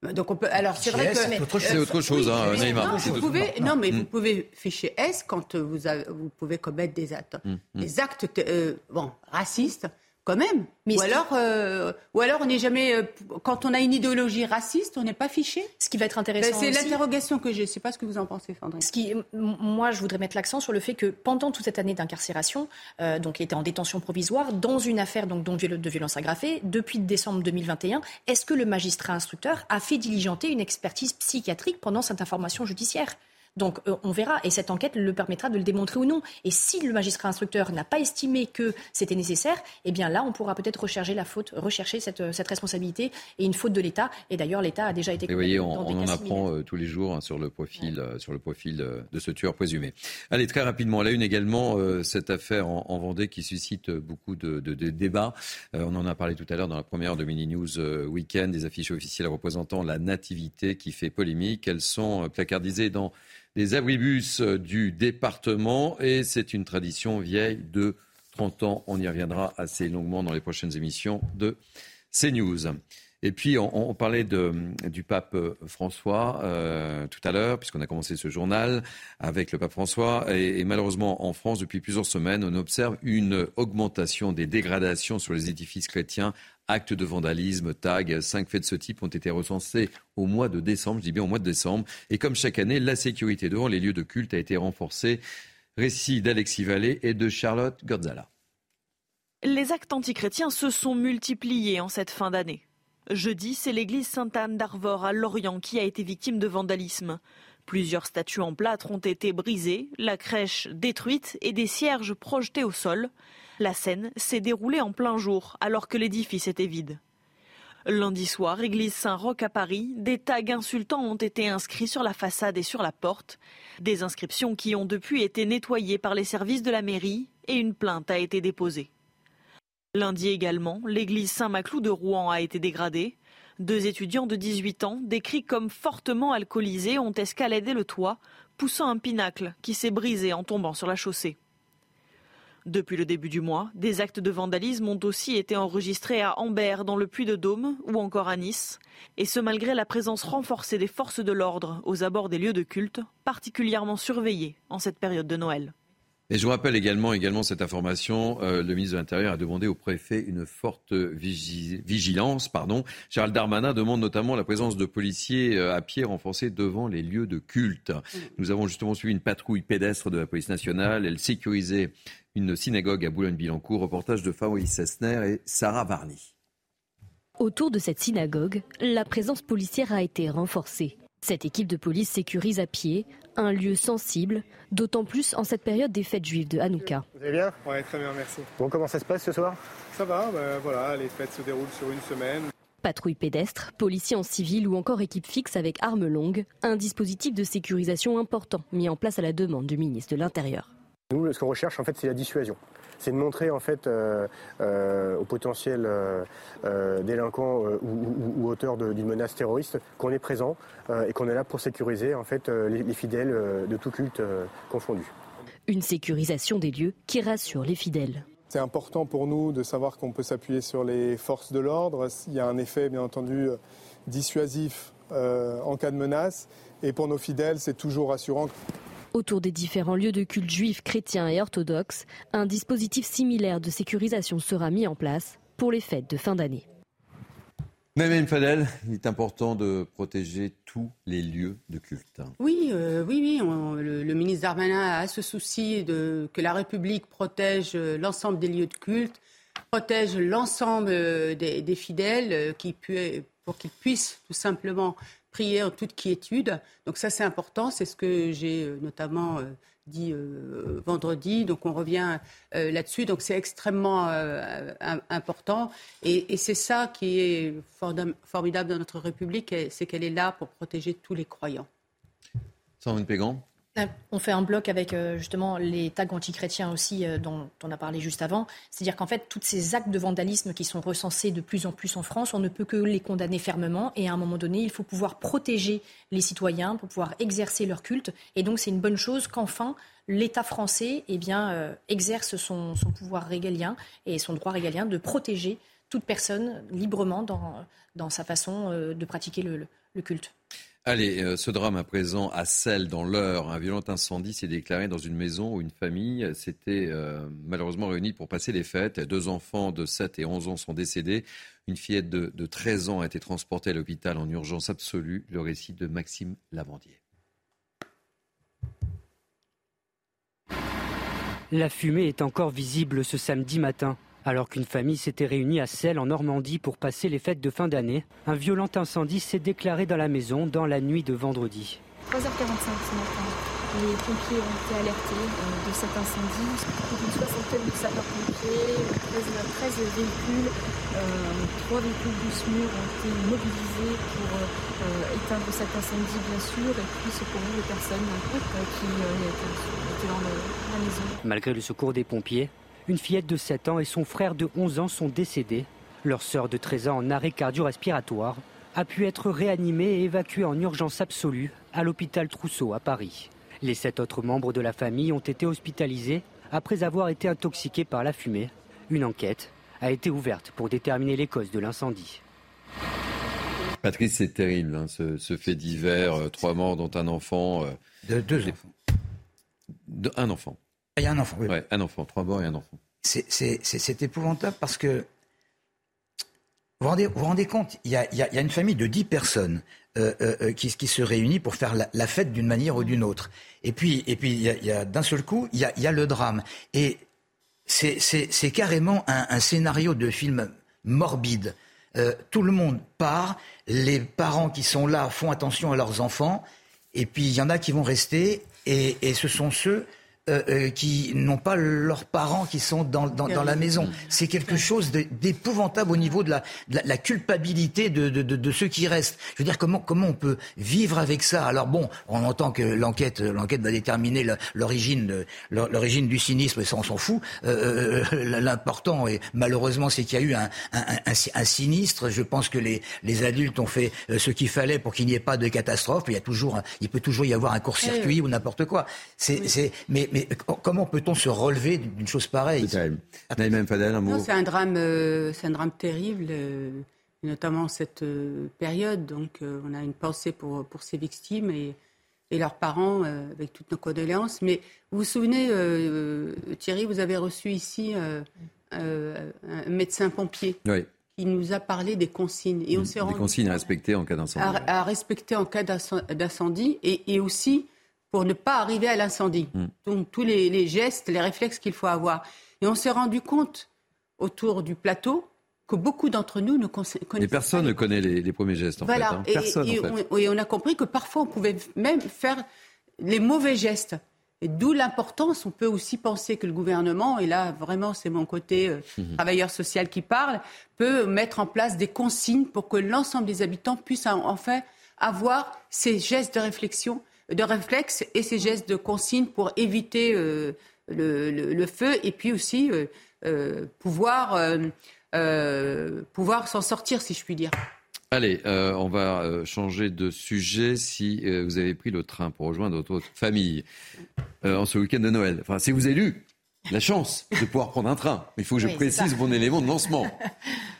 Donc on peut. Alors c'est vrai que c'est autre chose, oui, hein, mais Neymar. Non, C'est vous autre- pouvez, non. non, mais Mm. vous pouvez ficher S quand vous, avez- vous pouvez commettre des actes, Mm, mm. des actes euh, bon racistes quand même. Mais ou alors, euh, ou alors on n'est jamais. euh, quand on a une idéologie raciste, on n'est pas fiché. Ce qui va être intéressant Ben, c'est l'interrogation que j'ai. Je sais pas ce que vous en pensez, Sandrine. Ce qui, moi, je voudrais mettre l'accent sur le fait que pendant toute cette année d'incarcération, euh, donc il était en détention provisoire dans une affaire donc viol- de violence aggravée depuis décembre 2021. Est-ce que le magistrat instructeur a fait diligenter une expertise psychiatrique pendant cette information judiciaire? Donc euh, on verra et cette enquête le permettra de le démontrer ou non. Et si le magistrat instructeur n'a pas estimé que c'était nécessaire, eh bien là on pourra peut-être rechercher la faute, rechercher cette, cette responsabilité et une faute de l'État. Et d'ailleurs l'État a déjà été Et vous voyez, on, dans des on en apprend euh, tous les jours hein, sur le profil, euh, sur le profil euh, de ce tueur présumé. Allez, très rapidement, la une également, euh, cette affaire en, en Vendée qui suscite beaucoup de, de- de débats. Euh, on en a parlé tout à l'heure dans la première de Mini News euh, Weekend, des affiches officielles représentant la nativité qui fait polémique. Elles sont euh, placardisées dans des abribus euh, du département et c'est une tradition vieille de 30 ans. On y reviendra assez longuement dans les prochaines émissions de CNews. Et puis, on, parlait du pape euh, François euh, tout à l'heure, puisqu'on a commencé ce journal avec le pape François. Et malheureusement, en France, depuis plusieurs semaines, on observe une augmentation des dégradations sur les édifices chrétiens. Actes de vandalisme, tags, cinq faits de ce type ont été recensés au mois de décembre, je dis bien au mois de décembre. Et comme chaque année, la sécurité devant les lieux de culte a été renforcée. Récit d'Alexis Vallée et de Charlotte Gorzala. Les actes antichrétiens se sont multipliés en cette fin d'année. Jeudi, c'est l'église Sainte-Anne d'Arvor à Lorient qui a été victime de vandalisme. Plusieurs statues en plâtre ont été brisées, la crèche détruite et des cierges projetés au sol. La scène s'est déroulée en plein jour alors que l'édifice était vide. Lundi soir, église Saint-Roch à Paris, des tags insultants ont été inscrits sur la façade et sur la porte. Des inscriptions qui ont depuis été nettoyées par les services de la mairie et une plainte a été déposée. Lundi également, l'église Saint-Maclou de Rouen a été dégradée. Deux étudiants de 18 ans, décrits comme fortement alcoolisés, ont escaladé le toit, poussant un pinacle qui s'est brisé en tombant sur la chaussée. Depuis le début du mois, des actes de vandalisme ont aussi été enregistrés à Ambert, dans le Puy-de-Dôme, ou encore à Nice, et ce malgré la présence renforcée des forces de l'ordre aux abords des lieux de culte, particulièrement surveillés en cette période de Noël. Et je vous rappelle également, également cette information, euh, le ministre de l'Intérieur a demandé au préfet une forte vigi- vigilance. Pardon. Gérald Darmanin demande notamment la présence de policiers euh, à pied renforcés devant les lieux de culte. Nous avons justement suivi une patrouille pédestre de la police nationale. Elle sécurisait une synagogue à Boulogne-Billancourt. Reportage de Fabrice Sessner et Sarah Varny. Autour de cette synagogue, la présence policière a été renforcée. Cette équipe de police sécurise à pied un lieu sensible, d'autant plus en cette période des fêtes juives de Hanouka. Vous allez bien? Ouais, très bien, merci. Bon, comment ça se passe ce soir? Ça va, bah, voilà, les fêtes se déroulent sur une semaine. Patrouille pédestre, policiers en civil ou encore équipe fixe avec armes longues, un dispositif de sécurisation important mis en place à la demande du ministre de l'Intérieur. Nous, ce qu'on recherche, en fait, c'est la dissuasion. C'est de montrer, en fait, euh, euh, aux potentiels euh, délinquants ou, auteurs d'une menace terroriste qu'on est présent et qu'on est là pour sécuriser, en fait, les, les fidèles de tout culte confondu. Une sécurisation des lieux qui rassure les fidèles. C'est important pour nous de savoir qu'on peut s'appuyer sur les forces de l'ordre. Il y a un effet, bien entendu, dissuasif euh, en cas de menace. Et pour nos fidèles, c'est toujours rassurant. Autour des différents lieux de culte juifs, chrétiens et orthodoxes, un dispositif similaire de sécurisation sera mis en place pour les fêtes de fin d'année. Même Fadel, il est important de protéger tous les lieux de culte. Oui, euh, oui, oui. le, ministre Darmanin a ce souci de, que la République protège euh, l'ensemble des lieux de culte, protège l'ensemble euh, des, fidèles qui, pour qu'ils puissent tout simplement prier en toute quiétude. Donc ça, c'est important. C'est ce que j'ai notamment dit euh, vendredi. Donc on revient euh, là-dessus. Donc c'est extrêmement euh, important. Et, c'est ça qui est formidable dans notre République, c'est qu'elle est là pour protéger tous les croyants. Sandrine Pégan on fait un bloc avec euh, justement les tags antichrétiens aussi euh, dont on a parlé juste avant. C'est-à-dire qu'en fait, tous ces actes de vandalisme qui sont recensés de plus en plus en France, on ne peut que les condamner fermement. Et à un moment donné, il faut pouvoir protéger les citoyens pour pouvoir exercer leur culte. Et donc, c'est une bonne chose qu'enfin l'État français eh bien, euh, exerce son, pouvoir régalien et son droit régalien de protéger toute personne librement dans, sa façon de pratiquer le culte. Allez, euh, ce drame à présent à Celle, dans l'heure, un violent incendie s'est déclaré dans une maison où une famille s'était euh, malheureusement réunie pour passer les fêtes. Deux enfants de 7 et 11 ans sont décédés. Une fillette de, de 13 ans a été transportée à l'hôpital en urgence absolue. Le récit de Maxime Lavandier. La fumée est encore visible ce samedi matin. Alors qu'une famille s'était réunie à Celle en Normandie pour passer les fêtes de fin d'année, un violent incendie s'est déclaré dans la maison dans la nuit de vendredi. 3h45 ce matin, les pompiers ont été alertés euh, de cet incendie. Plus d'une soixantaine de sapeurs-pompiers, 13, véhicules, euh, 3 véhicules du SMUR ont été mobilisés pour euh, éteindre cet incendie bien sûr et puis secourir les personnes qui étaient dans la maison. Malgré le secours des pompiers, une fillette de 7 ans et son frère de 11 ans sont décédés. Leur sœur de 13 ans en arrêt cardio-respiratoire a pu être réanimée et évacuée en urgence absolue à l'hôpital Trousseau à Paris. Les sept autres membres de la famille ont été hospitalisés après avoir été intoxiqués par la fumée. Une enquête a été ouverte pour déterminer les causes de l'incendie. Patrice, c'est terrible, hein, ce, fait divers. Euh, trois morts, dont un enfant. Euh, de deux enfants. un enfant. Il y a un enfant, oui. un enfant, trois morts et un enfant. C'est épouvantable parce que vous vous rendez, vous rendez compte, il y, a, il, y a, une famille de dix personnes euh, euh, euh, qui, qui, se réunit pour faire la, fête d'une manière ou d'une autre. Et puis, et puis il y a, d'un seul coup, il y a, il y a le drame. Et c'est carrément un, un, scénario de film morbide. tout le monde part, les parents qui sont là font attention à leurs enfants, et puis il y en a qui vont rester, et, et ce sont ceux euh, euh, qui n'ont pas leurs parents qui sont dans, dans, dans la maison. C'est quelque chose d'épouvantable au niveau de la, de la, culpabilité de, de, de, ceux qui restent. Je veux dire, comment, comment on peut vivre avec ça? Alors bon, on entend que l'enquête l'enquête va déterminer l'origine l'origine du cynisme, ça on s'en fout. Euh, L'important, et malheureusement, c'est qu'il y a eu un, un, un, un, sinistre. Je pense que les, les adultes ont fait ce qu'il fallait pour qu'il n'y ait pas de catastrophe. Il, y a toujours, il peut toujours y avoir un court-circuit ou n'importe quoi. C'est, mais, mais comment peut-on se relever d'une chose pareille? C'est un drame, euh, c'est un drame terrible, euh, notamment cette euh, période. Donc, on a une pensée pour pour ces victimes et, et leurs parents, avec toutes nos condoléances. Mais vous vous souvenez, Thierry, vous avez reçu ici un médecin pompier. qui nous a parlé des consignes. Et on s'est des consignes à respecter en cas d'incendie. À, respecter en cas d'incendie et, et, aussi pour ne pas arriver à l'incendie. Mm. Donc tous les, gestes, les réflexes qu'il faut avoir. Et on s'est rendu compte autour du plateau que beaucoup d'entre nous ne connaissent Les personnes ne connaissent les, premiers gestes, en fait. Hein. Et, On, et on a compris que parfois on pouvait même faire les mauvais gestes. D'où l'importance, on peut aussi penser que le gouvernement, et là vraiment c'est mon côté euh, mhm. travailleur social qui parle, peut mettre en place des consignes pour que l'ensemble des habitants puissent enfin avoir ces gestes de réflexion, de réflexe et ces gestes de consigne pour éviter euh, le, feu et puis aussi euh, pouvoir, pouvoir s'en sortir, si je puis dire. Allez, euh, on va euh, changer de sujet si euh, vous avez pris le train pour rejoindre votre famille en ce week-end de Noël. Enfin, si vous avez lu la chance de pouvoir prendre un train. Il faut que je précise mon élément de lancement.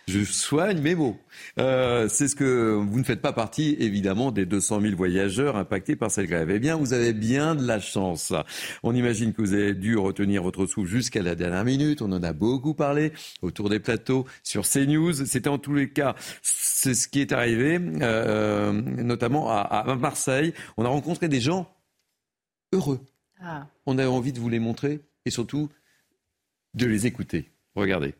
Je soigne mes mots. Euh, c'est ce que vous ne faites pas partie, évidemment, des 200 000 voyageurs impactés par cette grève. Eh bien, vous avez bien de la chance. On imagine que vous avez dû retenir votre souffle jusqu'à la dernière minute. On en a beaucoup parlé autour des plateaux sur CNews. C'était en tous les cas, c'est ce qui est arrivé, euh, notamment à, à, Marseille. On a rencontré des gens heureux. Ah. On a envie de vous les montrer et surtout de les écouter. Regardez.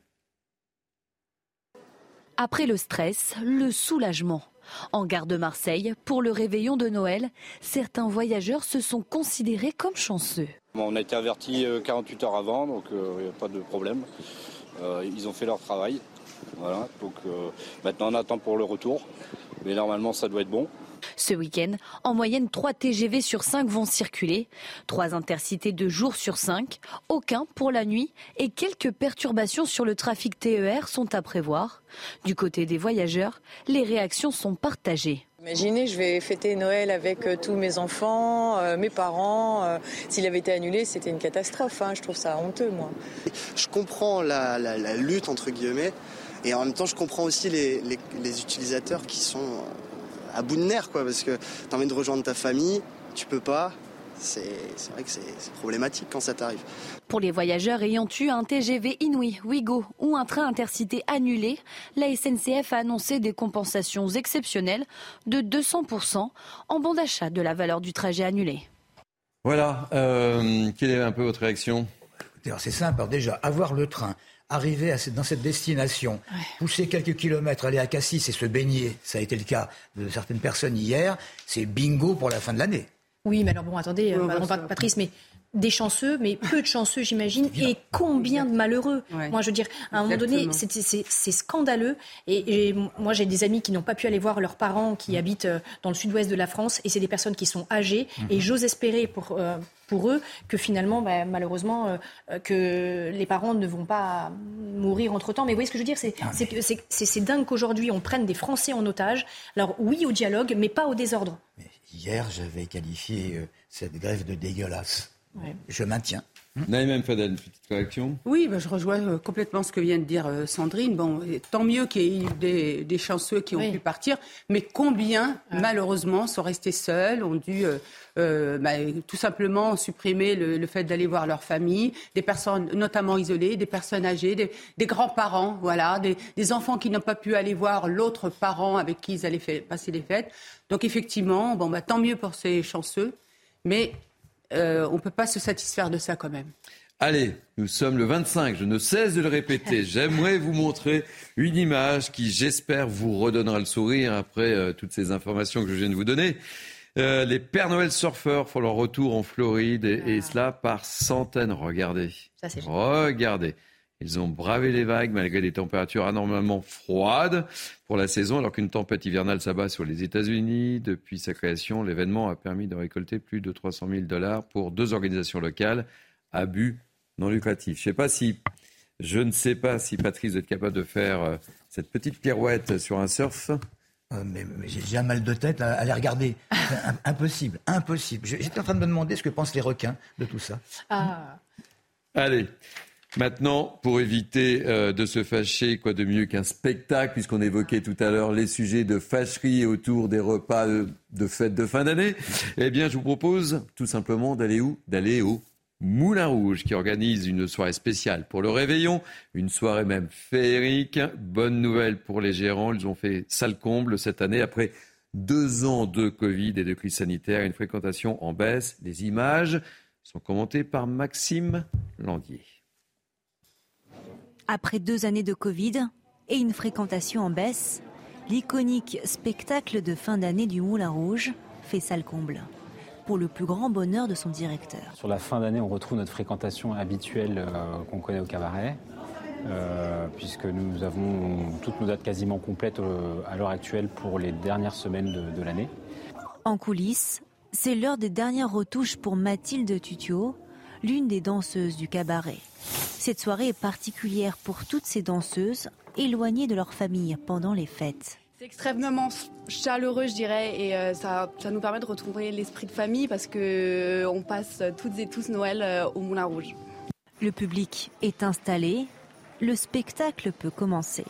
Après le stress, le soulagement. En gare de Marseille, pour le réveillon de Noël, certains voyageurs se sont considérés comme chanceux. On a été avertis 48 euh, heures avant, donc il euh, n'y a pas de problème. Euh, ils ont fait leur travail. Voilà, donc maintenant on attend pour le retour. Mais normalement ça doit être bon. Ce week-end, en moyenne, 3 TGV sur 5 vont circuler, 3 intercités de jour sur 5, aucun pour la nuit et quelques perturbations sur le trafic TER sont à prévoir. Du côté des voyageurs, les réactions sont partagées. Imaginez, je vais fêter Noël avec euh, tous mes enfants, euh, mes parents. Euh, s'il avait été annulé, c'était une catastrophe. Hein. Je trouve ça honteux, moi. Je comprends la, lutte, entre guillemets, et en même temps, je comprends aussi les utilisateurs qui sont à bout de nerfs, quoi, parce que tu as envie de rejoindre ta famille, tu peux pas. C'est vrai que c'est problématique quand ça t'arrive. Pour les voyageurs ayant eu un TGV Inouï, Ouigo ou un train intercité annulé, la SNCF a annoncé des compensations exceptionnelles de 200% en bon d'achat de la valeur du trajet annulé. Voilà, euh, quelle est un peu votre réaction? C'est simple, déjà, avoir le train arriver dans cette destination, pousser quelques kilomètres, aller à Cassis et se baigner, ça a été le cas de certaines personnes hier, c'est bingo pour la fin de l'année. Oui, mais alors bon, attendez, euh, Patrice, mais des chanceux, mais peu de chanceux, j'imagine, et combien de malheureux. Moi, je veux dire, à un moment donné, c'est scandaleux. Et, moi, j'ai des amis qui n'ont pas pu aller voir leurs parents qui mm. habitent euh, dans le sud-ouest de la France, et c'est des personnes qui sont âgées. Mm-hmm. Et j'ose espérer pour, euh, pour eux que finalement, bah, malheureusement, euh, que les parents ne vont pas mourir entre-temps. Mais vous voyez ce que je veux dire? Ah, C'est dingue qu'aujourd'hui, on prenne des Français en otage. Alors oui au dialogue, mais pas au désordre. hier, j'avais qualifié cette grève de dégueulasse. Je maintiens. Naïm Fadel, une petite réaction Oui, bah, je rejoins euh, complètement ce que vient de dire euh, Sandrine. Bon, tant mieux qu'il y ait eu des, chanceux qui ont pu partir, mais combien, malheureusement, sont restés seuls, ont dû euh, bah, tout simplement supprimer le, fait d'aller voir leur famille, des personnes notamment isolées, des personnes âgées, des, grands-parents, voilà, des, enfants qui n'ont pas pu aller voir l'autre parent avec qui ils allaient passer les fêtes. Donc effectivement, bon, bah, tant mieux pour ces chanceux, mais euh, on ne peut pas se satisfaire de ça quand même. Allez, nous sommes le 25, je ne cesse de le répéter. J'aimerais vous montrer une image qui, j'espère, vous redonnera le sourire après euh, toutes ces informations que je viens de vous donner. Euh, les Pères Noël surfeurs font leur retour en Floride et, ah. cela par centaines. Regardez. Regardez. Ils ont bravé les vagues malgré des températures anormalement froides pour la saison, alors qu'une tempête hivernale s'abat sur les États-Unis. Depuis sa création, l'événement a permis de récolter plus de 300 000 dollars pour deux organisations locales à but non lucratif. Je sais pas si, je ne sais pas si Patrice est capable de faire euh, cette petite pirouette sur un surf. Euh, mais, j'ai déjà mal de tête à, les regarder. impossible, impossible. J'étais en train de me demander ce que pensent les requins de tout ça. Ah. Allez, Maintenant, pour éviter euh, de se fâcher, quoi de mieux qu'un spectacle, puisqu'on évoquait tout à l'heure les sujets de fâcherie autour des repas de, fête de fin d'année, eh bien, je vous propose tout simplement d'aller où? D'aller au Moulin Rouge, qui organise une soirée spéciale pour le réveillon, une soirée même féerique. Bonne nouvelle pour les gérants, ils ont fait salle comble cette année après deux ans de Covid et de crise sanitaire, une fréquentation en baisse. Les images sont commentées par Maxime Landier. Après deux années de Covid et une fréquentation en baisse, l'iconique spectacle de fin d'année du Moulin Rouge fait salle comble. pour le plus grand bonheur de son directeur. Sur la fin d'année, on retrouve notre fréquentation habituelle euh, qu'on connaît au cabaret. Euh, puisque nous avons toutes nos dates quasiment complètes euh, à l'heure actuelle pour les dernières semaines de, de l'année. En coulisses, c'est l'heure des dernières retouches pour Mathilde Tutio, l'une des danseuses du cabaret. Cette soirée est particulière pour toutes ces danseuses éloignées de leur famille pendant les fêtes. C'est extrêmement chaleureux, je dirais, et euh, ça, ça nous permet de retrouver l'esprit de famille parce que euh, on passe toutes et tous Noël euh, au Moulin Rouge. Le public est installé, le spectacle peut commencer.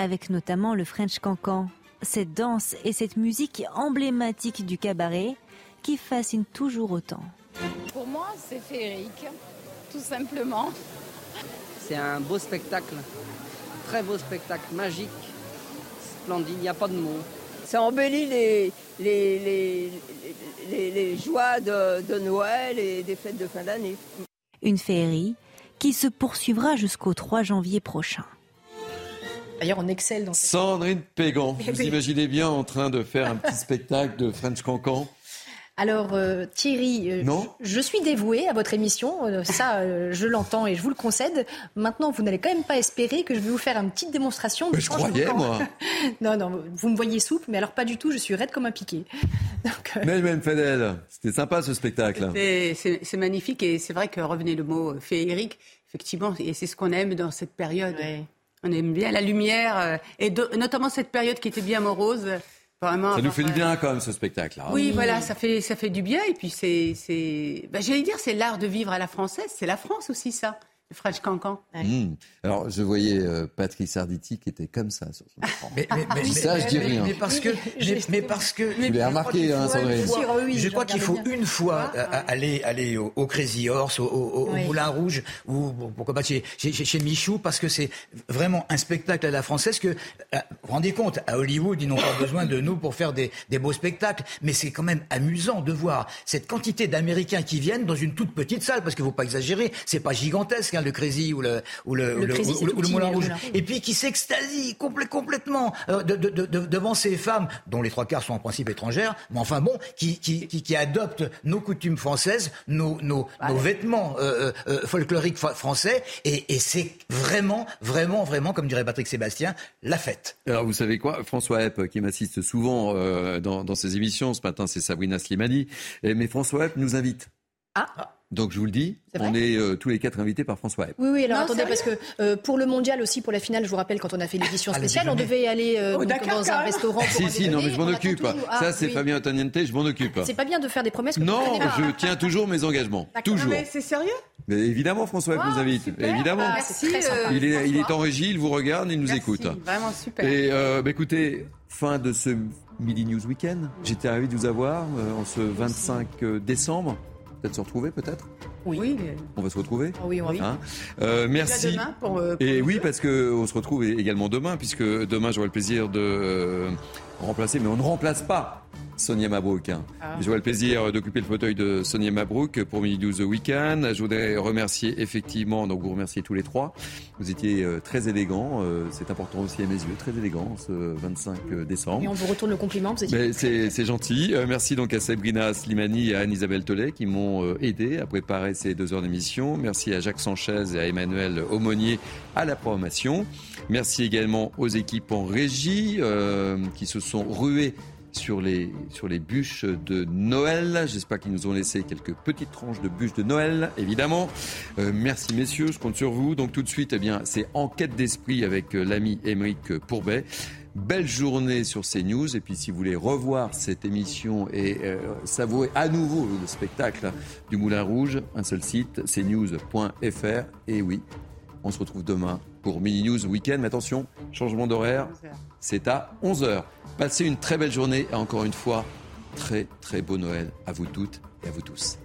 Avec notamment le French Cancan, cette danse et cette musique emblématique du cabaret qui fascine toujours autant. Pour moi, c'est féerique, tout simplement. C'est un beau spectacle, très beau spectacle, magique, splendide, il n'y a pas de mots. Ça embellit les, les, les, les, les joies de, de Noël et des fêtes de fin d'année. Une féerie qui se poursuivra jusqu'au 3 janvier prochain. D'ailleurs, on excelle dans cette... Sandrine Pégan, vous imaginez bien en train de faire un petit spectacle de French Cancan Alors euh, Thierry, euh, Non je, je suis dévouée à votre émission, euh, ça euh, je l'entends et je vous le concède. Maintenant, vous n'allez quand même pas espérer que je vais vous faire une petite démonstration. de Mais je croyais, moi. non, non, vous me voyez souple, mais alors pas du tout, je suis raide comme un piqué. Donc, euh, Mais même Fadel, c'était sympa ce spectacle. C'est- magnifique et c'est vrai que revenez le mot féerique, effectivement, et c'est ce qu'on aime dans cette période. On aime bien la lumière euh, et de- notamment cette période qui était bien morose. Vraiment, Ça nous fait du euh, bien quand même ce spectacle. hein. Oui, voilà, ça fait, ça fait du bien. Et puis, c'est. c'est- bah, J'allais dire, c'est l'art de vivre à la française. C'est la France aussi, ça, French Cancan. Mmh. Alors, je voyais euh, Patrice Arditi qui était comme ça sur son écran. Mais, mais- ça, je dis mais- rien. Mais parce que, mais, mais parce que. Tu l'as remarqué, hein, Sandrine. Je crois qu'il faut une fois euh, aller, aller au, au Crazy Horse, au, au- au Oui. Moulin Rouge, ou pourquoi pas chez, chez, Michou, parce que c'est vraiment un spectacle à la française que, euh, vous vous rendez compte, à Hollywood, ils n'ont pas besoin de nous pour faire des, des beaux spectacles, mais c'est quand même amusant de voir cette quantité d'Américains qui viennent dans une toute petite salle, parce qu'il faut pas exagérer, c'est pas gigantesque, hein, le Crazy ou le, ou le, Le ou le- Crazy, ou c'est le- tout ou le petit, Moulin Rouge. Et puis qui s'extasie complè- complètement euh, de- de- de- de- devant ces femmes, dont les trois quarts sont en principe étrangères, mais enfin bon, qui, qui, qui, qui adoptent nos coutumes françaises, nos, nos, nos vêtements euh, euh, folkloriques français, et, et c'est vraiment, vraiment, vraiment, comme dirait Patrick Sébastien, la fête. Alors vous savez quoi, François Epp, qui m'assiste souvent euh, dans, dans ses émissions, ce matin c'est Sabrina Slimani, mais François Epp nous invite. Ah. Donc je vous le dis, on est euh, tous les quatre invités par François Epp. Oui, oui, alors Non, attendez, parce que euh, pour le mondial aussi, pour la finale, je vous rappelle, quand on a fait l'édition Ah, le spéciale, on devait aller euh, Oh, donc, dans un restaurant. Pour si, si, non, mais je m'en occupe. Ah, Ça, c'est oui. Fabien Antoniente, je m'en occupe. C'est pas bien de faire des promesses que Non, pas. je tiens toujours mes engagements. Toujours. Mais c'est sérieux? Mais évidemment, François Ah, nous invite. super. Évidemment. Ah, c'est très sympa. il, est, il est en régie, il vous regarde, il nous Merci, écoute. Vraiment super. Et euh, bah, écoutez, fin de ce Midi News Weekend. J'étais ravi de vous avoir euh, en ce 25 décembre. Peut-être se retrouver, peut-être Oui. On va se retrouver Ah oui, on va Hein Euh, merci. demain pour, euh, pour Et oui, jeu. parce que on se retrouve également demain, puisque demain j'aurai le plaisir de euh, remplacer, mais on ne remplace pas Sonia Mabrouk. hein. Ah. J'aurai le plaisir d'occuper le fauteuil de Sonia Mabrouk pour Midi 12 Weekend. Je voudrais remercier effectivement, donc vous remercier tous les trois. Vous étiez euh, très élégants, euh, c'est important aussi à mes yeux, très élégants ce 25 décembre. Et on vous retourne le compliment. Vous étiez c'est gentil. Euh, merci donc à Sabrina Slimani et à Anne-Isabelle Tollet qui m'ont euh, aidé à préparer ces deux heures d'émission. Merci à Jacques Sanchez et à Emmanuel Aumonier à la programmation. Merci également aux équipes en régie euh, qui se sont ruées sur les, sur les bûches de Noël. J'espère qu'ils nous ont laissé quelques petites tranches de bûches de Noël, évidemment. Euh, merci messieurs, je compte sur vous. Donc tout de suite, eh bien, c'est Enquête d'esprit avec euh, l'ami Émeric Pourbet. Belle journée sur CNews. Et puis, si vous voulez revoir cette émission et euh, savourer à nouveau le spectacle du Moulin Rouge, un seul site, cnews.fr. Et oui, on se retrouve demain pour Mini News Weekend. Mais attention, changement d'horaire, c'est à 11h. Passez une très belle journée et encore une fois, très très beau Noël à vous toutes et à vous tous.